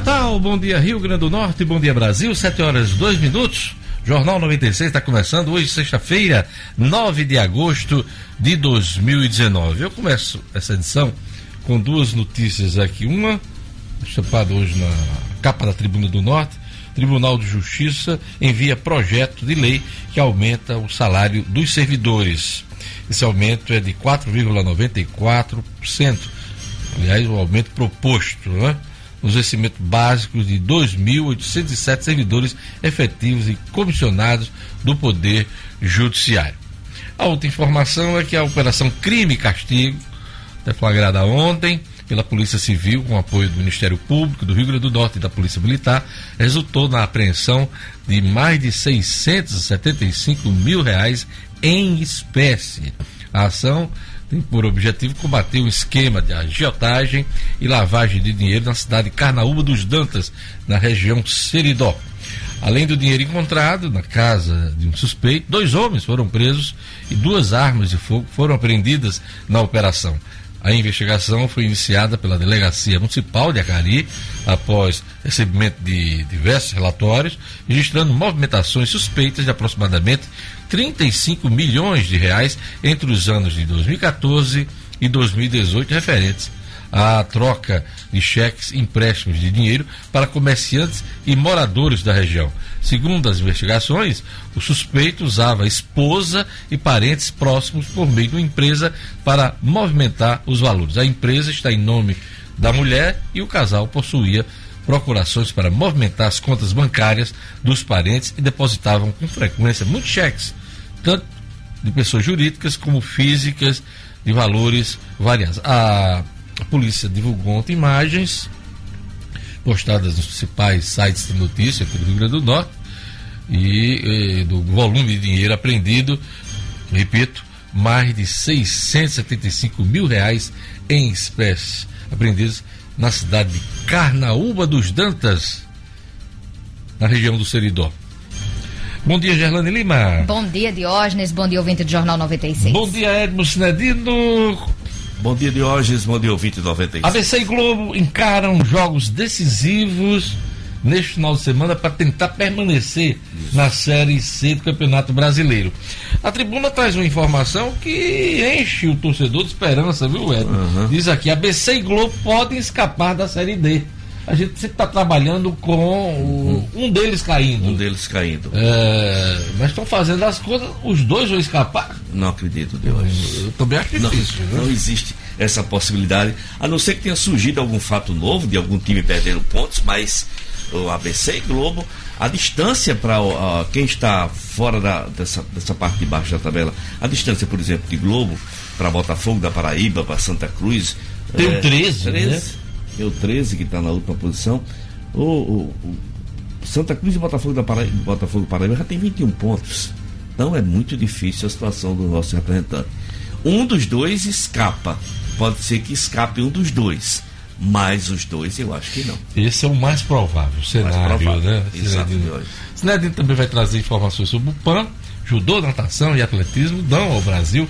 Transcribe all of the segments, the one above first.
Natal, bom dia Rio Grande do Norte, bom dia Brasil, 7 horas 2 minutos. Jornal 96 está começando hoje, sexta-feira, 9 de agosto de 2019. Eu começo essa edição com duas notícias aqui. Uma, chapada hoje na capa da Tribuna do Norte, Tribunal de Justiça envia projeto de lei que aumenta o salário dos servidores. Esse aumento é de 4,94%. Aliás, o aumento proposto, né? Nos vencimentos básicos de 2.807 servidores efetivos e comissionados do Poder Judiciário. A outra informação é que a Operação Crime e Castigo, deflagrada ontem pela Polícia Civil, com apoio do Ministério Público do Rio Grande do Norte e da Polícia Militar, resultou na apreensão de mais de 675 mil reais em espécie. A ação tem por objetivo combater o esquema de agiotagem e lavagem de dinheiro na cidade de Carnaúba dos Dantas, na região Seridó. Além do dinheiro encontrado na casa de um suspeito, dois homens foram presos e duas armas de fogo foram apreendidas na operação. A investigação foi iniciada pela Delegacia Municipal de Acari, após recebimento de diversos relatórios, registrando movimentações suspeitas de aproximadamente 35 milhões de reais entre os anos de 2014 e 2018 referentes à troca de cheques empréstimos de dinheiro para comerciantes e moradores da região. Segundo as investigações, o suspeito usava esposa e parentes próximos por meio de uma empresa para movimentar os valores. A empresa está em nome da mulher e o casal possuía procurações para movimentar as contas bancárias dos parentes e depositavam com frequência muitos cheques, tanto de pessoas jurídicas como físicas, de valores variados. A a polícia divulgou ontem imagens postadas nos principais sites de notícia aqui do Rio Grande do Norte e, e do volume de dinheiro apreendido, repito, mais de 675 mil reais em espécies apreendidos na cidade de Carnaúba dos Dantas, na região do Seridó. Bom dia, Gerlane Lima. Bom dia, Diógenes. Bom dia, ouvinte do Jornal 96. Bom dia, Edmo Sinedino. Bom dia, Diógenes. Bom dia, ouvinte 96. ABC e Globo encaram jogos decisivos neste final de semana para tentar permanecer Isso. na Série C do Campeonato Brasileiro. A tribuna traz uma informação que enche o torcedor de esperança, viu, Ed? Uhum. Diz aqui: ABC e Globo podem escapar da Série D a gente sempre está trabalhando com o, um deles caindo. Um deles caindo. É, mas estão fazendo as coisas, os dois vão escapar? Não acredito, Deus. Eu, eu também acho difícil. Não, né? não existe essa possibilidade, a não ser que tenha surgido algum fato novo de algum time perdendo pontos, mas o ABC e Globo, a distância para uh, quem está fora da, dessa, dessa parte de baixo da tabela, a distância, por exemplo, de Globo para Botafogo da Paraíba, para Santa Cruz. Tem é, 13, 13 né? É o 13 que está na última posição. O, o, o, Santa Cruz e Botafogo da Paraíba, Botafogo Paraíba já tem 21 pontos. Então é muito difícil a situação do nosso representante. Um dos dois escapa. Pode ser que escape um dos dois. Mas os dois eu acho que não. Esse é o mais provável cenário, mais provável, né? Sinedino também vai trazer informações sobre o PAN, judô, natação e atletismo dão ao Brasil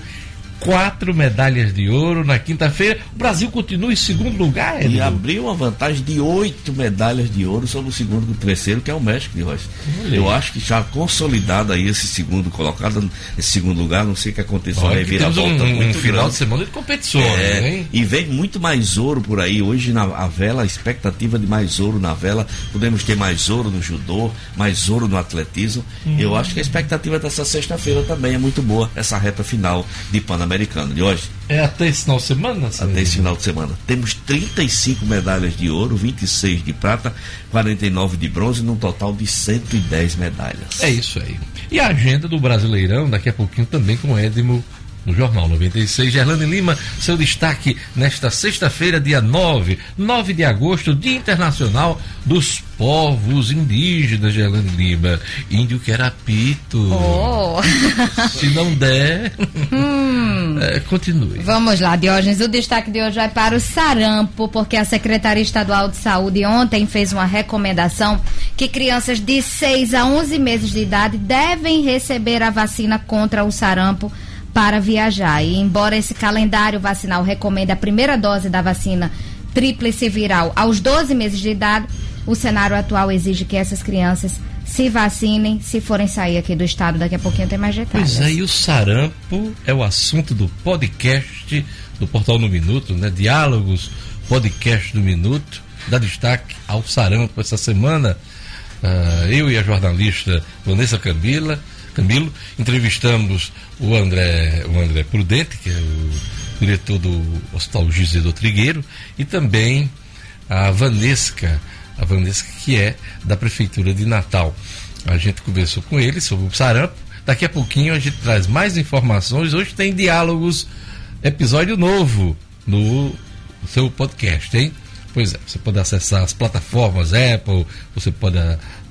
quatro medalhas de ouro na quinta-feira. O Brasil continua em segundo lugar, E abriu uma vantagem de oito medalhas de ouro sobre o segundo e o terceiro, que é o México de Rocha. Eu acho que já consolidado aí esse segundo colocado, esse segundo lugar, não sei o que aconteceu Olha, aí, vira volta um, muito um final de semana de competições, é, hein? E vem muito mais ouro por aí. Hoje na a vela, a expectativa de mais ouro na vela. Podemos ter mais ouro no judô, mais ouro no atletismo. Eu acho que a expectativa dessa sexta-feira também é muito boa, essa reta final de Panamá Sul-Americano de hoje. É até esse final de semana? Até esse final de semana. Temos 35 medalhas de ouro, 26 de prata, 49 de bronze, num total de 110 medalhas. É isso aí. E a agenda do Brasileirão, daqui a pouquinho também com Edmo no Jornal 96. Gerlane Lima, seu destaque nesta sexta-feira, dia 9, 9 de agosto, Dia Internacional dos Povos Indígenas, Gerlane Lima. Índio que era pito. Oh. Se não der, hum. é, continue. Vamos lá, Diógenes. O destaque de hoje vai para o sarampo, porque a Secretaria Estadual de Saúde ontem fez uma recomendação que crianças de 6 a 11 meses de idade devem receber a vacina contra o sarampo para viajar. E embora esse calendário vacinal recomende a primeira dose da vacina tríplice viral aos 12 meses de idade, o cenário atual exige que essas crianças se vacinem se forem sair aqui do estado. Daqui a pouquinho tem mais detalhes. Pois é, e o sarampo é o assunto do podcast do Portal no Minuto, né? Diálogos, podcast do Minuto. Dá destaque ao sarampo essa semana. Uh, eu e a jornalista Vanessa Camila, Camilo entrevistamos o André, o André Prudente, que é o diretor do Hospital Gisedo Trigueiro, e também a Vanesca, a Vanesca que é da Prefeitura de Natal. A gente conversou com ele sobre o sarampo. Daqui a pouquinho a gente traz mais informações. Hoje tem diálogos, episódio novo no seu podcast, hein? Pois é, você pode acessar as plataformas Apple, você pode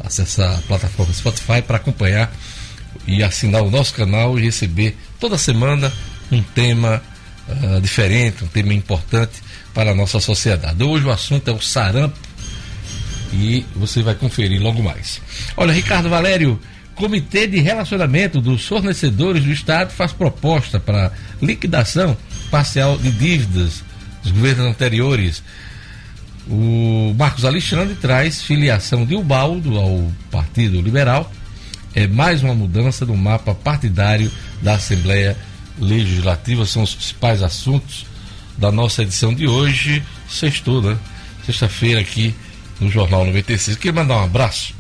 acessar a plataforma Spotify para acompanhar e assinar o nosso canal e receber toda semana um tema uh, diferente, um tema importante para a nossa sociedade. Hoje o assunto é o sarampo e você vai conferir logo mais. Olha, Ricardo Valério, Comitê de Relacionamento dos Fornecedores do Estado faz proposta para liquidação parcial de dívidas dos governos anteriores. O Marcos Alexandre traz filiação de Ubaldo ao Partido Liberal. É mais uma mudança no mapa partidário da Assembleia Legislativa. São os principais assuntos da nossa edição de hoje, sextou, né? Sexta-feira aqui no Jornal 96. Queria mandar um abraço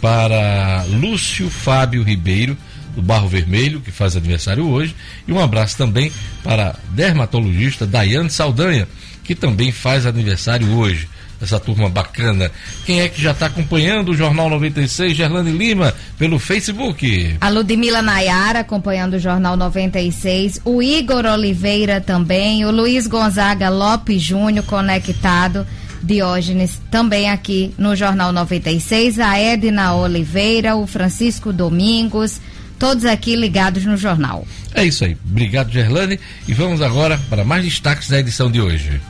para Lúcio Fábio Ribeiro, do Barro Vermelho, que faz aniversário hoje, e um abraço também para dermatologista Daiane Saldanha, que também faz aniversário hoje. Essa turma bacana. Quem é que já está acompanhando o Jornal 96, Gerlane Lima, pelo Facebook? A Ludmila Nayara acompanhando o Jornal 96, o Igor Oliveira também, o Luiz Gonzaga Lopes Júnior conectado. Diógenes, também aqui no Jornal 96, a Edna Oliveira, o Francisco Domingos, todos aqui ligados no jornal. É isso aí. Obrigado, Gerlane. E vamos agora para mais destaques da edição de hoje.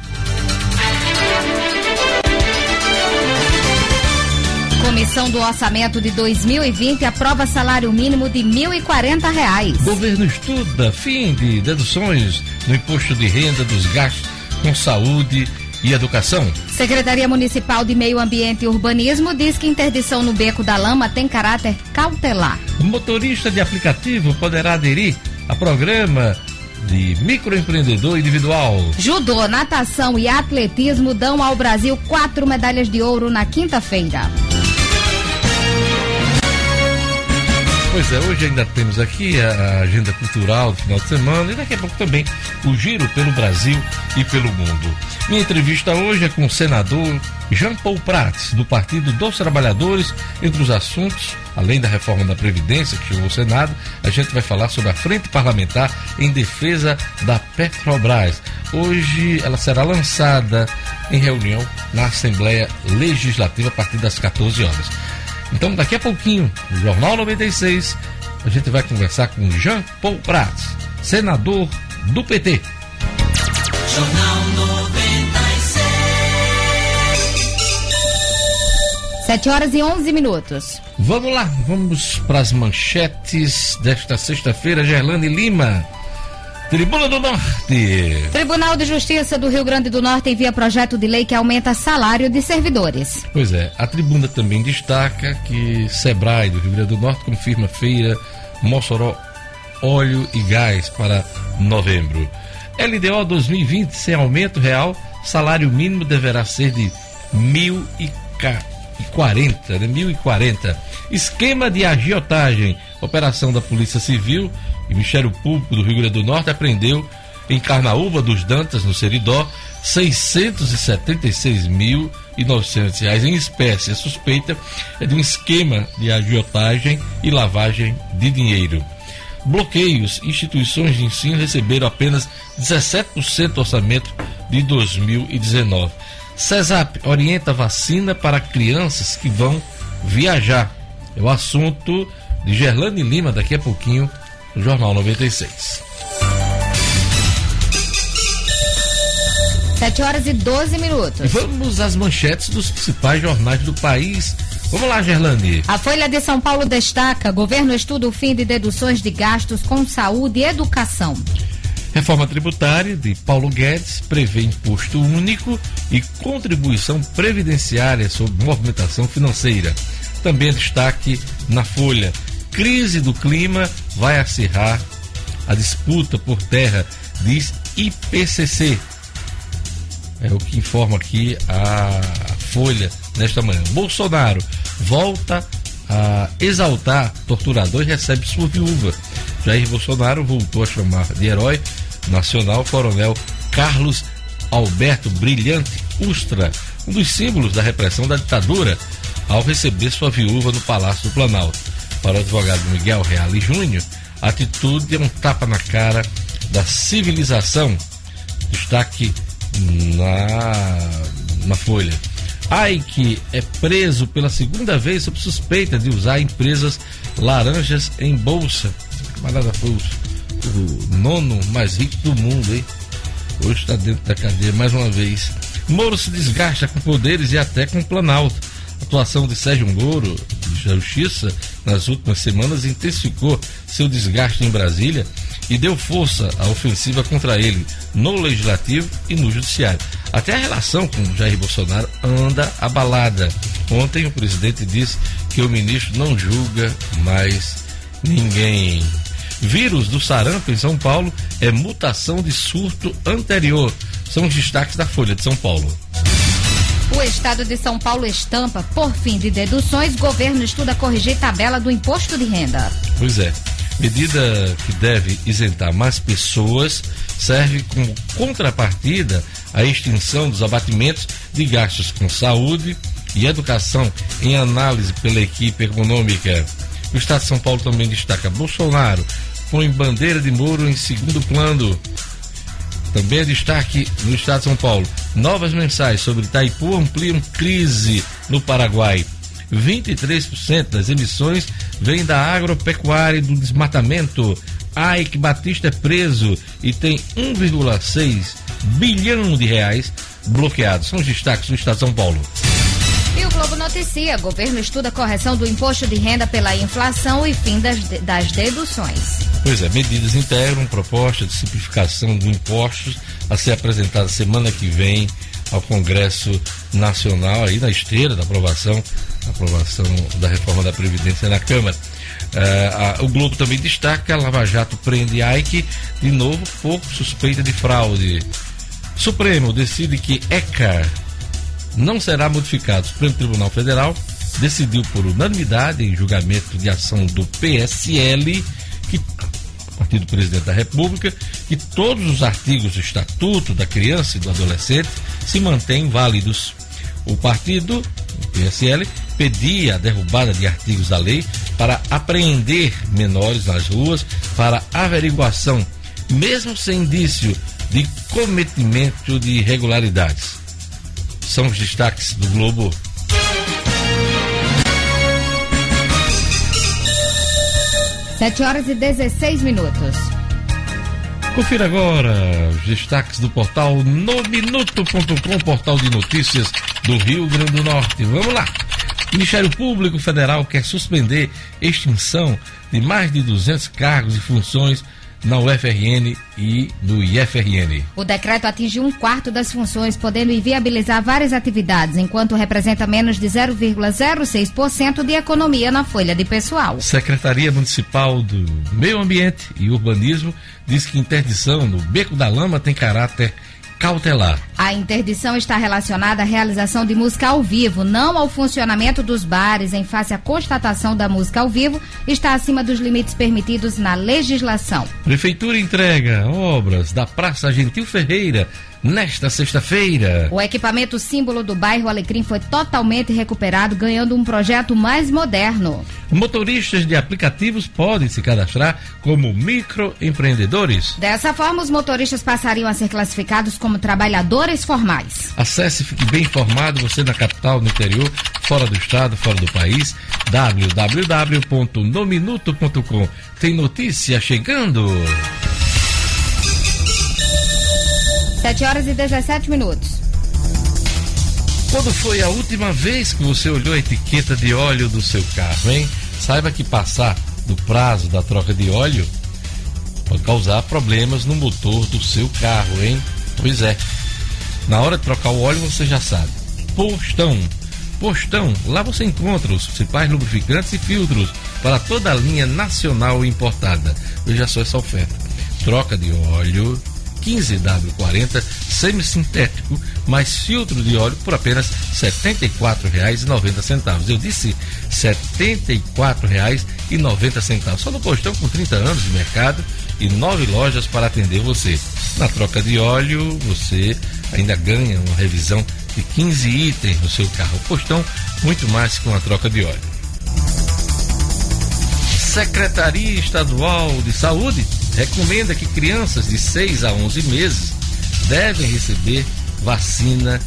Comissão do Orçamento de 2020 aprova salário mínimo de R$ 1.040. Governo estuda fim de deduções no imposto de renda dos gastos com saúde e Educação. Secretaria Municipal de Meio Ambiente e Urbanismo diz que interdição no Beco da Lama tem caráter cautelar. O motorista de aplicativo poderá aderir a programa de microempreendedor individual. Judô, natação e atletismo dão ao Brasil quatro medalhas de ouro na quinta-feira. Pois é, hoje ainda temos aqui a agenda cultural do final de semana e daqui a pouco também o giro pelo Brasil e pelo mundo. Minha entrevista hoje é com o senador Jean Paul Prats, do Partido dos Trabalhadores. Entre os assuntos, além da reforma da Previdência que chegou ao Senado, a gente vai falar sobre a Frente Parlamentar em defesa da Petrobras. Hoje ela será lançada em reunião na Assembleia Legislativa a partir das 14 horas. Então, daqui a pouquinho, no Jornal 96, a gente vai conversar com Jean Paul Prats, senador do PT. Jornal 96. 7 horas e 11 minutos. Vamos lá, vamos para as manchetes desta sexta-feira. Gerlane Lima. Tribuna do Norte. Tribunal de Justiça do Rio Grande do Norte envia projeto de lei que aumenta salário de servidores. Pois é, a tribuna também destaca que Sebrae do Rio Grande do Norte confirma feira Mossoró óleo e gás para novembro. LDO 2020 sem aumento real, salário mínimo deverá ser de mil e quarenta, né? Mil e quarenta. Esquema de agiotagem, operação da Polícia Civil e Ministério Público do Rio Grande do Norte apreendeu em Carnaúba dos Dantas, no Seridó, 676.900 reais em espécie. A suspeita é de um esquema de agiotagem e lavagem de dinheiro. Bloqueios. Instituições de ensino receberam apenas 17% do orçamento de 2019. CESAP orienta vacina para crianças que vão viajar. É o assunto de Gerlane Lima daqui a pouquinho no Jornal 96. 7 horas e 12 minutos. Vamos às manchetes dos principais jornais do país. Vamos lá, Gerlane. A Folha de São Paulo destaca: governo estuda o fim de deduções de gastos com saúde e educação. Reforma tributária de Paulo Guedes prevê imposto único e contribuição previdenciária sobre movimentação financeira. Também destaque na Folha. Crise do clima vai acirrar a disputa por terra, diz IPCC. É o que informa aqui a Folha nesta manhã. Bolsonaro volta a exaltar torturador e recebe sua viúva. Jair Bolsonaro voltou a chamar de herói nacional coronel Carlos Alberto Brilhante Ustra, um dos símbolos da repressão da ditadura, ao receber sua viúva no Palácio do Planalto. Para o advogado Miguel Reale Júnior, a atitude é um tapa na cara da civilização. Destaque na, na Folha. Ike é preso pela segunda vez sob suspeita de usar empresas laranjas em bolsa. Camarada foi o, o nono mais rico do mundo, hein? Hoje está dentro da cadeia mais uma vez. Moro se desgasta com poderes e até com o Planalto. A atuação de Sérgio Moro, de Justiça, nas últimas semanas intensificou seu desgaste em Brasília e deu força à ofensiva contra ele no Legislativo e no Judiciário. Até a relação com Jair Bolsonaro anda abalada. Ontem o presidente disse que o ministro não julga mais ninguém. Vírus do sarampo em São Paulo é mutação de surto anterior. São os destaques da Folha de São Paulo. O estado de São Paulo estampa, por fim de deduções, governo estuda corrigir tabela do imposto de renda. Pois é. Medida que deve isentar mais pessoas serve como contrapartida à extinção dos abatimentos de gastos com saúde e educação em análise pela equipe econômica. O Estado de São Paulo também destaca Bolsonaro põe bandeira de Moro em segundo plano. Também é destaque no Estado de São Paulo. Novas mensagens sobre Itaipu ampliam crise no Paraguai. 23% das emissões vêm da agropecuária e do desmatamento. Ike Batista é preso e tem 1,6 bilhão de reais bloqueados. São os destaques do Estado de São Paulo. E o Globo noticia: governo estuda correção do imposto de renda pela inflação e fim das, das deduções. Pois é, medidas integram proposta de simplificação de impostos a ser apresentada semana que vem ao Congresso Nacional, aí na esteira da aprovação, aprovação da reforma da Previdência na Câmara. Uh, a, o Globo também destaca Lava Jato prende Ike, de novo, pouco suspeita de fraude. Supremo decide que ECA não será modificado. O Supremo Tribunal Federal decidiu por unanimidade em julgamento de ação do PSL, que Partido Presidente da República, que todos os artigos do Estatuto da Criança e do Adolescente se mantêm válidos. O partido, o PSL, pedia a derrubada de artigos da lei para apreender menores nas ruas para averiguação, mesmo sem indício de cometimento de irregularidades. São os destaques do Globo. Sete horas e 16 minutos. Confira agora os destaques do portal nominuto.com, portal de notícias do Rio Grande do Norte. Vamos lá. O Ministério Público Federal quer suspender extinção de mais de 200 cargos e funções na UFRN e no IFRN. O decreto atinge um quarto das funções, podendo inviabilizar várias atividades, enquanto representa menos de 0,06% de economia na folha de pessoal. Secretaria Municipal do Meio Ambiente e Urbanismo diz que interdição no Beco da Lama tem caráter cautelar. A interdição está relacionada à realização de música ao vivo, não ao funcionamento dos bares, em face à constatação da música ao vivo, está acima dos limites permitidos na legislação. Prefeitura entrega obras da Praça Gentil Ferreira nesta sexta-feira. O equipamento símbolo do bairro Alecrim foi totalmente recuperado, ganhando um projeto mais moderno. Motoristas de aplicativos podem se cadastrar como microempreendedores. Dessa forma, os motoristas passariam a ser classificados como trabalhadores formais. Acesse, fique bem informado, você na capital, no interior, fora do estado, fora do país, www.nominuto.com. Tem notícia chegando. 7 horas e 17 minutos. Quando foi a última vez que você olhou a etiqueta de óleo do seu carro, hein? Saiba que passar do prazo da troca de óleo Pode causar problemas no motor do seu carro, hein? Pois é. Na hora de trocar o óleo, você já sabe. Postão. Postão, lá você encontra os principais lubrificantes e filtros para toda a linha nacional importada. Veja só essa oferta. Troca de óleo 15W40 semissintético mais filtro de óleo por apenas R$ 74,90. Eu disse R$ 74,90. Só no postão com 30 anos de mercado e nove lojas para atender você. Na troca de óleo, você ainda ganha uma revisão de 15 itens no seu carro. Postão, muito mais com a troca de óleo. Secretaria Estadual de Saúde recomenda que crianças de 6 a 11 meses devem receber vacina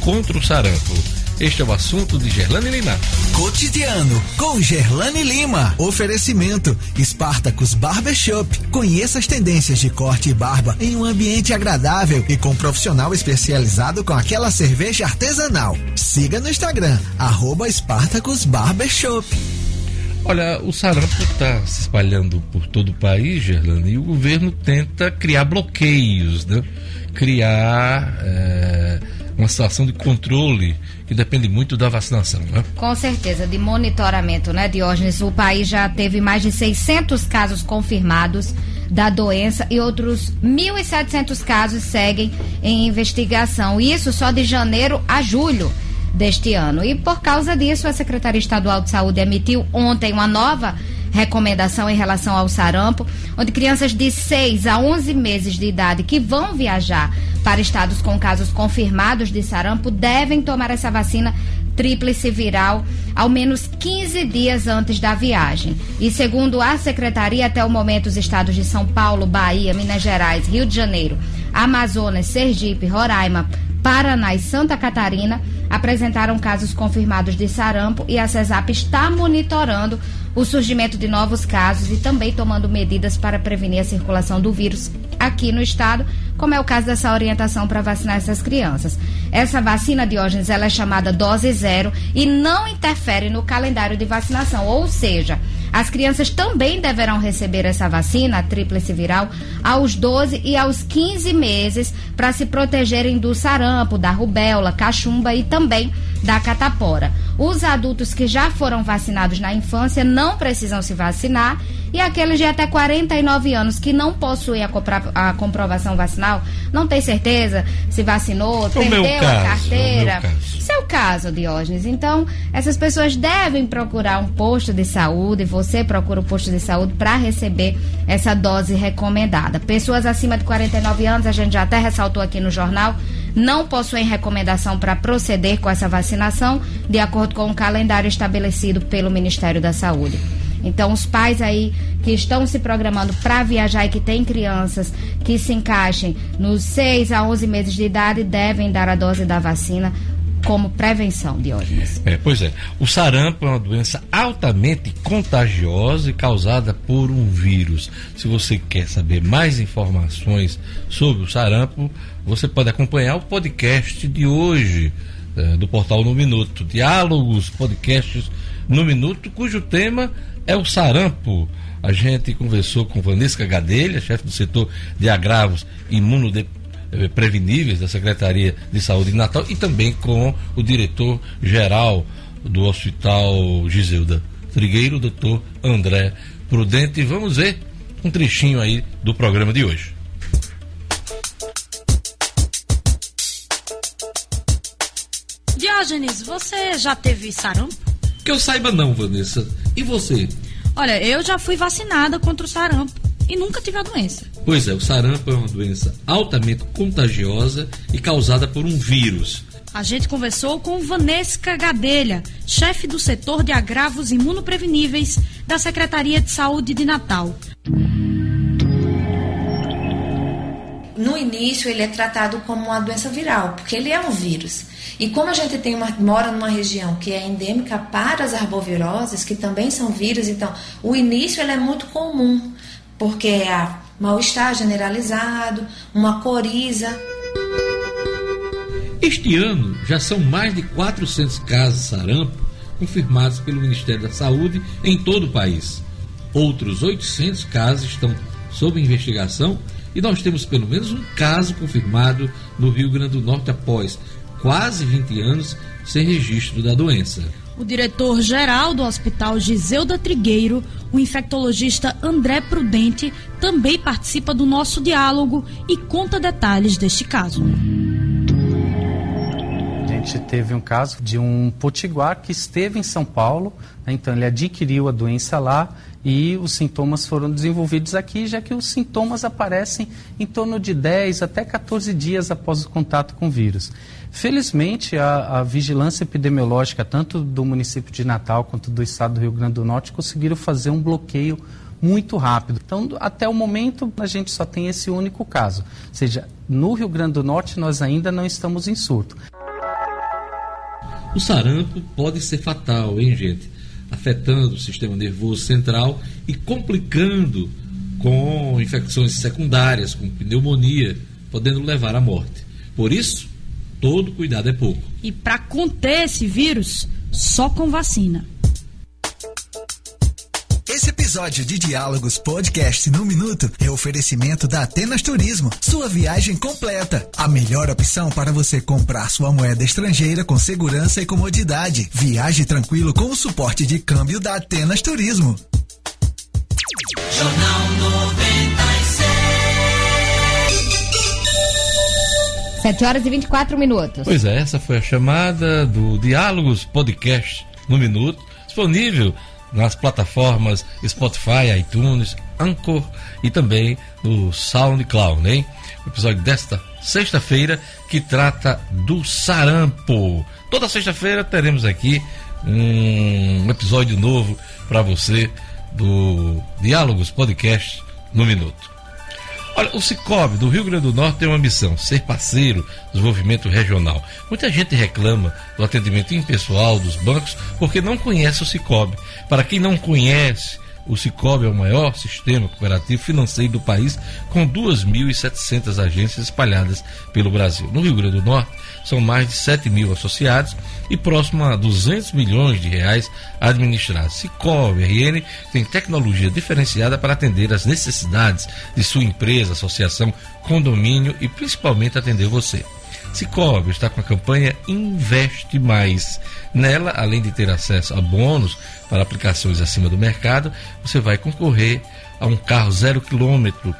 contra o sarampo. Este é o assunto de Gerlane Lima. Cotidiano com Gerlane Lima. Oferecimento Spartacus Barbershop. Conheça as tendências de corte e barba em um ambiente agradável e com um profissional especializado com aquela cerveja artesanal. Siga no Instagram, arroba Spartacus Barbershop. Olha, o sarampo está se espalhando por todo o país, Gerlane, e o governo tenta criar bloqueios, né? criar é, uma situação de controle que depende muito da vacinação, né? Com certeza, de monitoramento, né, Diógenes? O país já teve mais de 600 casos confirmados da doença e outros 1.700 casos seguem em investigação. Isso só de janeiro a julho deste ano. E por causa disso, a Secretaria Estadual de Saúde emitiu ontem uma nova recomendação em relação ao sarampo, onde crianças de 6 a 11 meses de idade que vão viajar para estados com casos confirmados de sarampo devem tomar essa vacina tríplice viral ao menos 15 dias antes da viagem. E segundo a secretaria, até o momento os estados de São Paulo, Bahia, Minas Gerais, Rio de Janeiro, Amazonas, Sergipe, Roraima, Paraná e Santa Catarina apresentaram casos confirmados de sarampo e a CESAP está monitorando o surgimento de novos casos e também tomando medidas para prevenir a circulação do vírus aqui no estado, como é o caso dessa orientação para vacinar essas crianças. Essa vacina, Diógenes, ela é chamada dose zero e não interfere no calendário de vacinação, ou seja, as crianças também deverão receber essa vacina, a tríplice viral, aos 12 e aos 15 meses para se protegerem do sarampo, da rubéola, cachumba e também da catapora. Os adultos que já foram vacinados na infância não precisam se vacinar e aqueles de até 49 anos que não possuem a, a comprovação vacinal, não tem certeza se vacinou, o perdeu caso, a carteira. Isso é o caso, Diógenes. Então, essas pessoas devem procurar um posto de saúde, você procura o posto de saúde para receber essa dose recomendada. Pessoas acima de 49 anos, a gente já até ressaltou aqui no jornal, não possuem recomendação para proceder com essa vacinação, de acordo com o calendário estabelecido pelo Ministério da Saúde. Então, os pais aí que estão se programando para viajar e que têm crianças que se encaixem nos 6 a 11 meses de idade devem dar a dose da vacina como prevenção, Diógenes. É, pois é. O sarampo é uma doença altamente contagiosa e causada por um vírus. Se você quer saber mais informações sobre o sarampo, você pode acompanhar o podcast de hoje é, do portal No Minuto. Diálogos, podcasts no Minuto, cujo tema é o sarampo. A gente conversou com Vanesca Gadelha, chefe do setor de agravos imunodepressivos preveníveis da Secretaria de Saúde de Natal e também com o diretor-geral do Hospital Giselda Trigueiro, doutor André Prudente. Vamos ver um trechinho aí do programa de hoje. Diógenes, você já teve sarampo? Que eu saiba não, Vanessa. E você? Olha, eu já fui vacinada contra o sarampo e nunca tive a doença. Pois é, o sarampo é uma doença altamente contagiosa e causada por um vírus. A gente conversou com Vanesca Gadelha, chefe do setor de agravos imunopreveníveis da Secretaria de Saúde de Natal. No início, ele é tratado como uma doença viral, porque ele é um vírus. E como a gente tem uma, mora numa região que é endêmica para as arboviroses, que também são vírus, então o início ele é muito comum porque é mal-estar generalizado, uma coriza. Este ano já são mais de 400 casos de sarampo confirmados pelo Ministério da Saúde em todo o país. Outros 800 casos estão sob investigação e nós temos pelo menos um caso confirmado no Rio Grande do Norte após quase 20 anos sem registro da doença. O diretor-geral do Hospital Giseuda Trigueiro, o infectologista André Prudente, também participa do nosso diálogo e conta detalhes deste caso. A gente teve um caso de um potiguar que esteve em São Paulo, né, então ele adquiriu a doença lá e os sintomas foram desenvolvidos aqui, já que os sintomas aparecem em torno de 10 até 14 dias após o contato com o vírus. Felizmente, a, a, vigilância epidemiológica, tanto do município de Natal quanto do estado do Rio Grande do Norte, conseguiram fazer um bloqueio muito rápido. Então, até o momento, a gente só tem esse único caso. Ou seja, no Rio Grande do Norte, nós ainda não estamos em surto. O sarampo pode ser fatal, hein, gente? Afetando o sistema nervoso central e complicando com infecções secundárias, com pneumonia, podendo levar à morte. Por isso, todo cuidado é pouco. E para conter esse vírus, só com vacina. Esse episódio de Diálogos Podcast no Minuto é oferecimento da Atenas Turismo. Sua viagem completa. A melhor opção para você comprar sua moeda estrangeira com segurança e comodidade. Viaje tranquilo com o suporte de câmbio da Atenas Turismo. Jornal 7 horas e 24 minutos. Pois é, essa foi a chamada do Diálogos Podcast no Minuto, disponível nas plataformas Spotify, iTunes, Anchor e também no SoundCloud, hein? O episódio desta sexta-feira que trata do sarampo. Toda sexta-feira teremos aqui um episódio novo para você do Diálogos Podcast no Minuto. Olha, o Cicobi do Rio Grande do Norte tem uma missão: ser parceiro do desenvolvimento regional. Muita gente reclama do atendimento impessoal dos bancos porque não conhece o Cicobi. Para quem não conhece, o Cicobi é o maior sistema cooperativo financeiro do país, com 2.700 agências espalhadas pelo Brasil. No Rio Grande do Norte, são mais de 7 mil associados e próximo a 200 milhões de reais administrados. Cicobi RN tem tecnologia diferenciada para atender as necessidades de sua empresa, associação, condomínio e principalmente atender você. Cicobi está com a campanha Investe Mais. Nela, além de ter acesso a bônus para aplicações acima do mercado, você vai concorrer a um carro zero quilômetro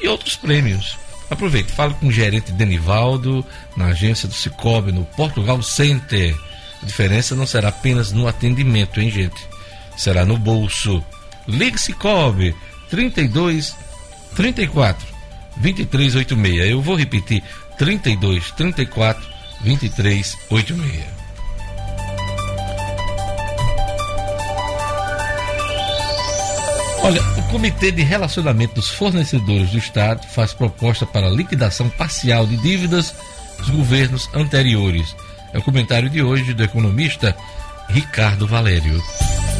e outros prêmios. Aproveite, fale com o gerente Denivaldo na agência do Cicobi no Portugal Center. A diferença não será apenas no atendimento, hein, gente? Será no bolso. Ligue Cicobi 32 34 2386. Eu vou repetir 32 34 23 86. Olha, o Comitê de Relacionamento dos Fornecedores do Estado faz proposta para liquidação parcial de dívidas dos governos anteriores. É o comentário de hoje do economista Ricardo Valério.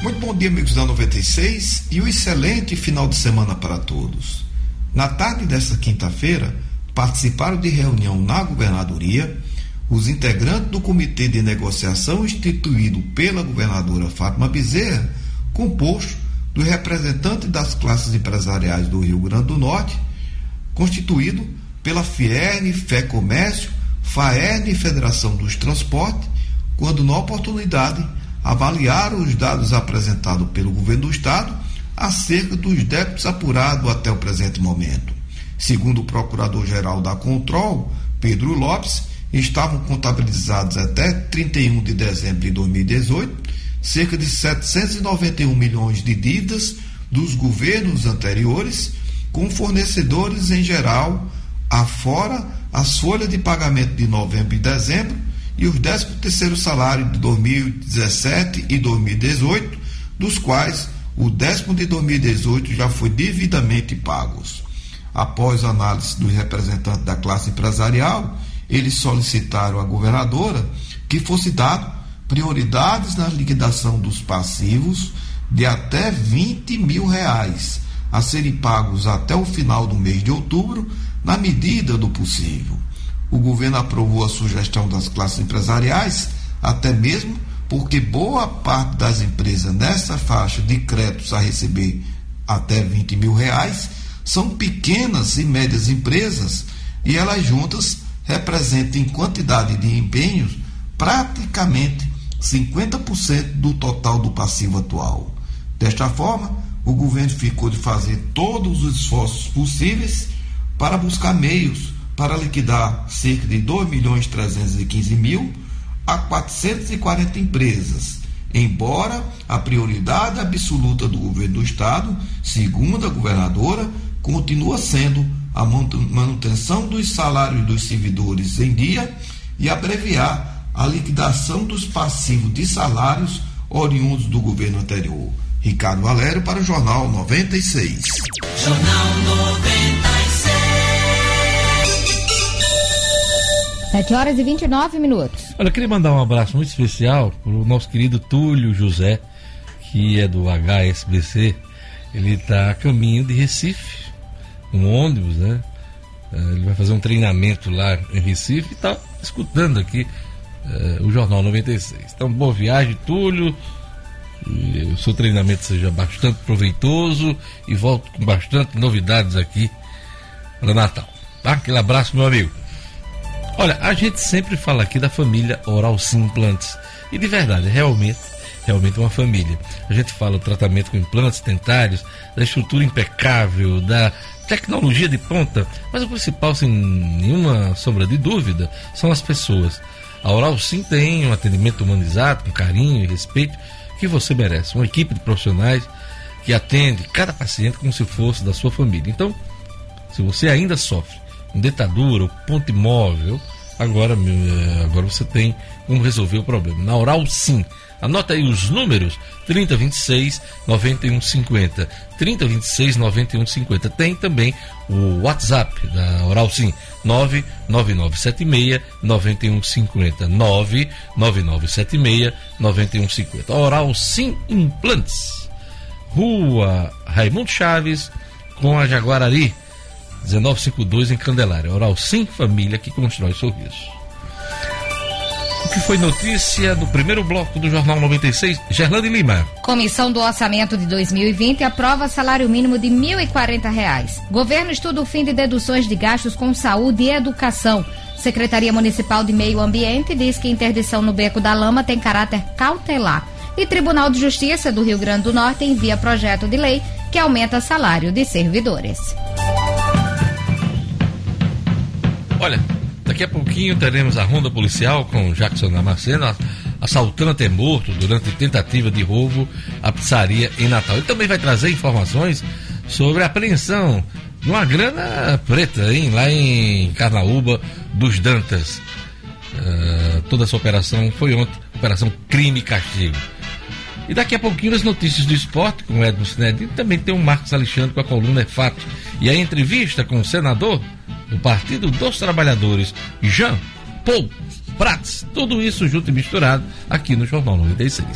Muito bom dia, amigos da 96 e um excelente final de semana para todos. Na tarde desta quinta-feira, participaram de reunião na governadoria os integrantes do comitê de negociação instituído pela governadora Fátima Bezerra, composto dos representantes das classes empresariais do Rio Grande do Norte, constituído pela FIERN, Fé Comércio, FAERN e Federação dos Transportes, quando na oportunidade avaliaram os dados apresentados pelo governo do estado acerca dos débitos apurados até o presente momento. Segundo o procurador-geral da Control, Pedro Lopes, estavam contabilizados até 31 de dezembro de 2018 cerca de 791 milhões de dívidas dos governos anteriores com fornecedores em geral, afora as folhas de pagamento de novembro e dezembro e os 13 terceiro salário de 2017 e 2018, dos quais o décimo de 2018 já foi devidamente pagos. após análise dos representantes da classe empresarial, eles solicitaram à governadora que fosse dado prioridades na liquidação dos passivos de até 20 mil reais a serem pagos até o final do mês de outubro, na medida do possível. O governo aprovou a sugestão das classes empresariais, até mesmo porque boa parte das empresas nessa faixa de créditos a receber até 20 mil reais são pequenas e médias empresas e elas juntas representam em quantidade de empenhos praticamente 50% do total do passivo atual. Desta forma, o governo ficou de fazer todos os esforços possíveis para buscar meios para liquidar cerca de 2 milhões 315 mil a 440 empresas, embora a prioridade absoluta do governo do estado, segundo a governadora, continua sendo a manutenção dos salários dos servidores em dia e abreviar a liquidação dos passivos de salários oriundos do governo anterior. Ricardo Valério para o Jornal 96. Jornal 96. 7 horas e 29 minutos. Olha, eu queria mandar um abraço muito especial para o nosso querido Túlio José, que é do HSBC. Ele está a caminho de Recife, um ônibus, né? Eh, ele vai fazer um treinamento lá em Recife e está escutando aqui uh, o Jornal 96. Então, boa viagem, Túlio o seu treinamento seja bastante proveitoso e volto com bastante novidades aqui para Natal. Tá? Aquele abraço, meu amigo. Olha, a gente sempre fala aqui da família Oral Sim Implantes. E de verdade, realmente, realmente uma família. A gente fala do tratamento com implantes dentários, da estrutura impecável, da tecnologia de ponta, mas o principal, sem nenhuma sombra de dúvida, são as pessoas. A Oral Sim tem um atendimento humanizado, com carinho e respeito que você merece. Uma equipe de profissionais que atende cada paciente como se fosse da sua família. Então, se você ainda sofre dentadura ou ponto imóvel, agora, eh, agora você tem como resolver o problema. Na Oral Sim. Anota aí os números: 3026 9150. 3026 9150. Tem também o WhatsApp da Oral Sim: 99976 9150. 99976 9150. Oral Sim Implantes. Rua Raimundo Chaves com a Jaguarari. 1952 em Candelária. Oral Sim Família que constrói sorriso. O que foi notícia do primeiro bloco do Jornal 96, Gerlane Lima. Comissão do Orçamento de 2020 aprova salário mínimo de R$ 1.040. Governo estuda o fim de deduções de gastos com saúde e educação. Secretaria Municipal de Meio Ambiente diz que interdição no Beco da Lama tem caráter cautelar. E Tribunal de Justiça do Rio Grande do Norte envia projeto de lei que aumenta salário de servidores. Olha, Daqui a pouquinho teremos a ronda policial com Jackson Damasceno, assaltante morto durante tentativa de roubo à pizzaria em Natal. Ele também vai trazer informações sobre a apreensão de uma grana preta hein, lá em Carnaúba dos Dantas. Uh, toda essa operação foi ontem, Operação Crime Castigo. E daqui a pouquinho as notícias do esporte com o Edmo Sinedino. Também tem o Marcos Alexandre com a coluna É Fato. E a entrevista com o senador do Partido dos Trabalhadores, Jean Paul Prats. Tudo isso junto e misturado aqui no Jornal 96.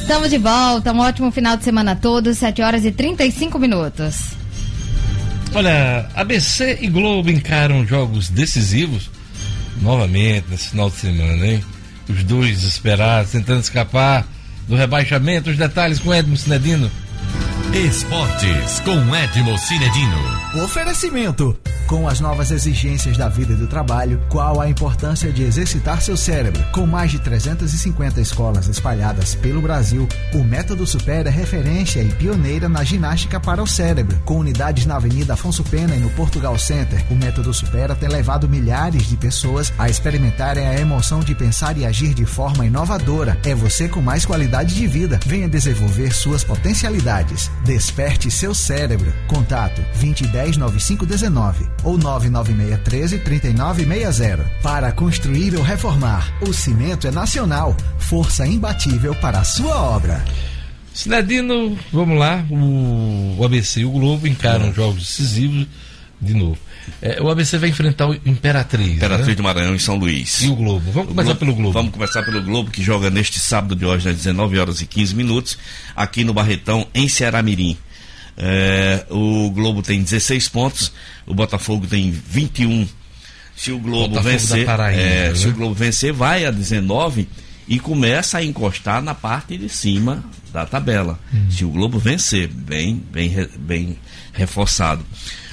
Estamos de volta, um ótimo final de semana a todos, 7 horas e 35 minutos. Olha, ABC e Globo encaram jogos decisivos novamente nesse final de semana, hein? os dois desesperados, tentando escapar do rebaixamento. Os detalhes com Edmo Sinedino. Esportes com Edmo Cinedino. Oferecimento. Com as novas exigências da vida e do trabalho, qual a importância de exercitar seu cérebro? Com mais de 350 escolas espalhadas pelo Brasil, o Método Super é referência e pioneira na ginástica para o cérebro. Com unidades na Avenida Afonso Pena e no Portugal Center, o Método Supera tem levado milhares de pessoas a experimentarem a emoção de pensar e agir de forma inovadora. É você com mais qualidade de vida. Venha desenvolver suas potencialidades. Desperte seu cérebro. Contato 2010 9519. Ou 99613 3960. Para construir ou reformar, o cimento é nacional, força imbatível para a sua obra. Sinedino, vamos lá, o, ABC e o Globo encaram jogos decisivos de novo. É, o ABC vai enfrentar o Imperatriz. Imperatriz né? de Maranhão em São Luís. E o Globo. Vamos O começar pelo Globo. Vamos começar pelo Globo, que joga neste sábado de hoje, às 19 horas e 15 minutos, aqui no Barretão, em Ceará Mirim. É, o Globo tem 16 pontos, o Botafogo tem 21. Se o Globo Botafogo vencer, Paraíba, é, né? se o Globo vencer, vai a 19 e começa a encostar na parte de cima da tabela. Hum. Se o Globo vencer, bem, bem, bem reforçado.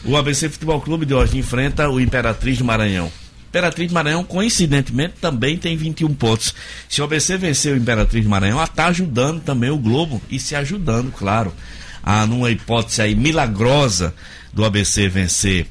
O ABC Futebol Clube de hoje enfrenta o Imperatriz de Maranhão. Imperatriz de Maranhão, coincidentemente, também tem 21 pontos. Se o ABC vencer o Imperatriz de Maranhão, está ajudando também o Globo e se ajudando, claro, a numa hipótese aí milagrosa do ABC vencer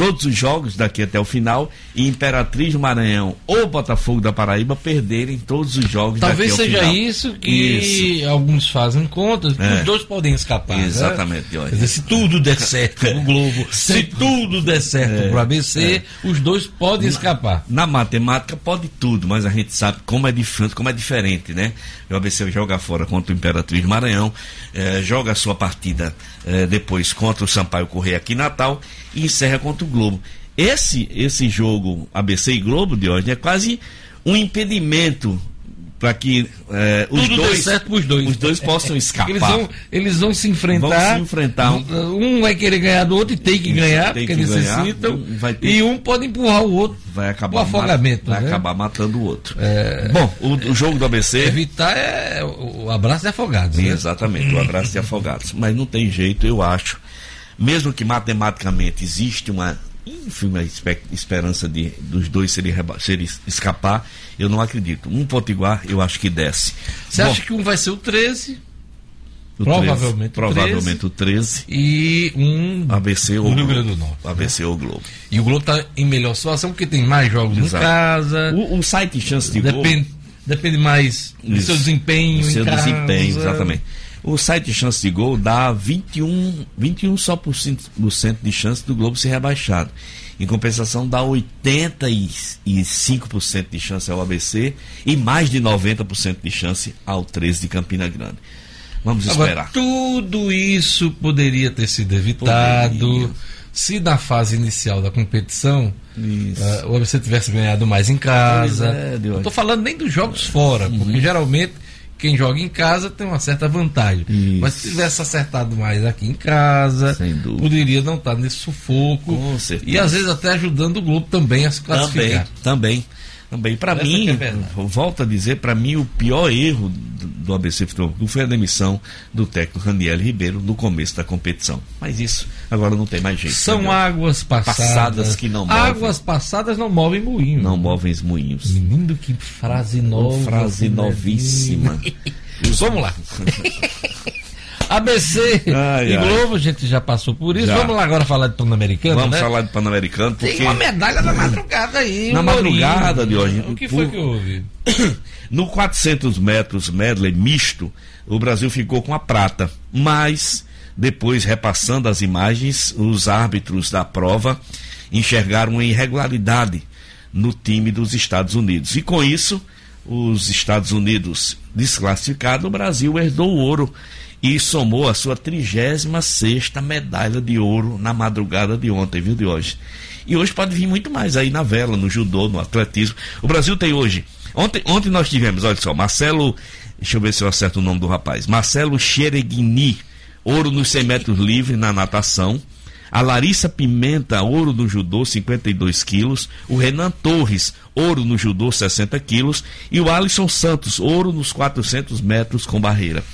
todos os jogos daqui até o final e Imperatriz do Maranhão ou Botafogo da Paraíba perderem todos os jogos Talvez daqui ao seja final. isso que Isso. alguns fazem contas, que É. os dois podem escapar. né? Exatamente. Quer dizer, se tudo der certo pro Globo, se tudo der certo É, pro ABC, os dois podem escapar. Na matemática pode tudo, mas a gente sabe como é diferente, como é diferente, né? O ABC joga fora contra o Imperatriz de Maranhão, eh, joga a sua partida eh, depois contra o Sampaio Correia aqui em Natal e encerra contra o Globo. Esse esse jogo ABC e Globo de hoje é quase um impedimento para que eh, os dois dois. os dois possam escapar. Eles vão, eles vão se enfrentar. Vão se enfrentar. Um vai querer ganhar do outro e tem que Isso, ganhar, tem porque que ganhar. necessitam. Vai ter- E um pode empurrar o outro. vai acabar o afogamento, vai né? acabar matando o outro. É. Bom, o, o jogo do ABC Evitar é o abraço de afogados. Né? exatamente, o abraço de afogados. Mas não tem jeito, eu acho. Mesmo que matematicamente existe uma ínfima espe- esperança de dos dois serem, serem escapar, eu não acredito. Um potiguar, eu acho que desce. Você Bom, acha que um vai ser o 13 o provavelmente 13, o provavelmente o 13, e um ABC ou Rio Globo. Grande do Norte. né? ABC ou Globo. E o Globo está em melhor situação porque tem mais jogos Exato. em casa. O, o site Chance de Gol. Depende, depende mais do Isso. seu desempenho. O em seu casa. desempenho, exatamente. O site Chance de Gol dá 21, 21 só por cento de chance do Globo ser rebaixado. Em compensação, dá 85% de chance ao ABC e mais de 90% de chance ao 13 de Campina Grande. Vamos Agora, esperar. tudo isso poderia ter sido evitado Poderia. se na fase inicial da competição ah, o ABC tivesse ganhado mais em casa. É. Não estou falando nem dos jogos fora, Uhum. porque geralmente quem joga em casa tem uma certa vantagem. Isso. Mas se tivesse acertado mais aqui em casa, poderia não estar nesse sufoco. Com certeza. E às vezes até ajudando o Globo também a se classificar. também. Também. Para Essa mim, é volto a dizer, para mim o pior erro do, do ABC Futebol Clube foi a demissão do técnico Raniel Ribeiro no começo da competição. Mas isso agora não tem mais jeito. São entendeu? águas passadas. Passadas que não movem. Águas passadas não movem moinho. Não movem os moinhos. Menino, que frase nova. Frase né? novíssima. Vamos lá. ABC Ai, e ai. Globo, a gente já passou por isso. Já. Vamos lá agora falar de Pan-Americano, Vamos né? falar de Pan-Americano, porque Tem uma medalha na madrugada aí. Na madrugada hoje, O que foi por- que houve? no 400 metros medley misto, o Brasil ficou com a prata, mas depois, repassando as imagens, os árbitros da prova enxergaram uma irregularidade no time dos Estados Unidos. E com isso, os Estados Unidos desclassificados, o Brasil herdou o ouro e somou a sua 36ª medalha de ouro na madrugada de ontem, viu, de hoje. E hoje pode vir muito mais aí na vela, no judô, no atletismo. O Brasil tem hoje. Ontem, ontem nós tivemos, olha só, Marcelo. Deixa eu ver se eu acerto o nome do rapaz. Marcelo Xereguini, ouro nos 100 metros livre na natação. A Larissa Pimenta, ouro no judô, 52 quilos. O Renan Torres, ouro no judô, 60 quilos. E o Alisson Santos, ouro nos 400 metros com barreira.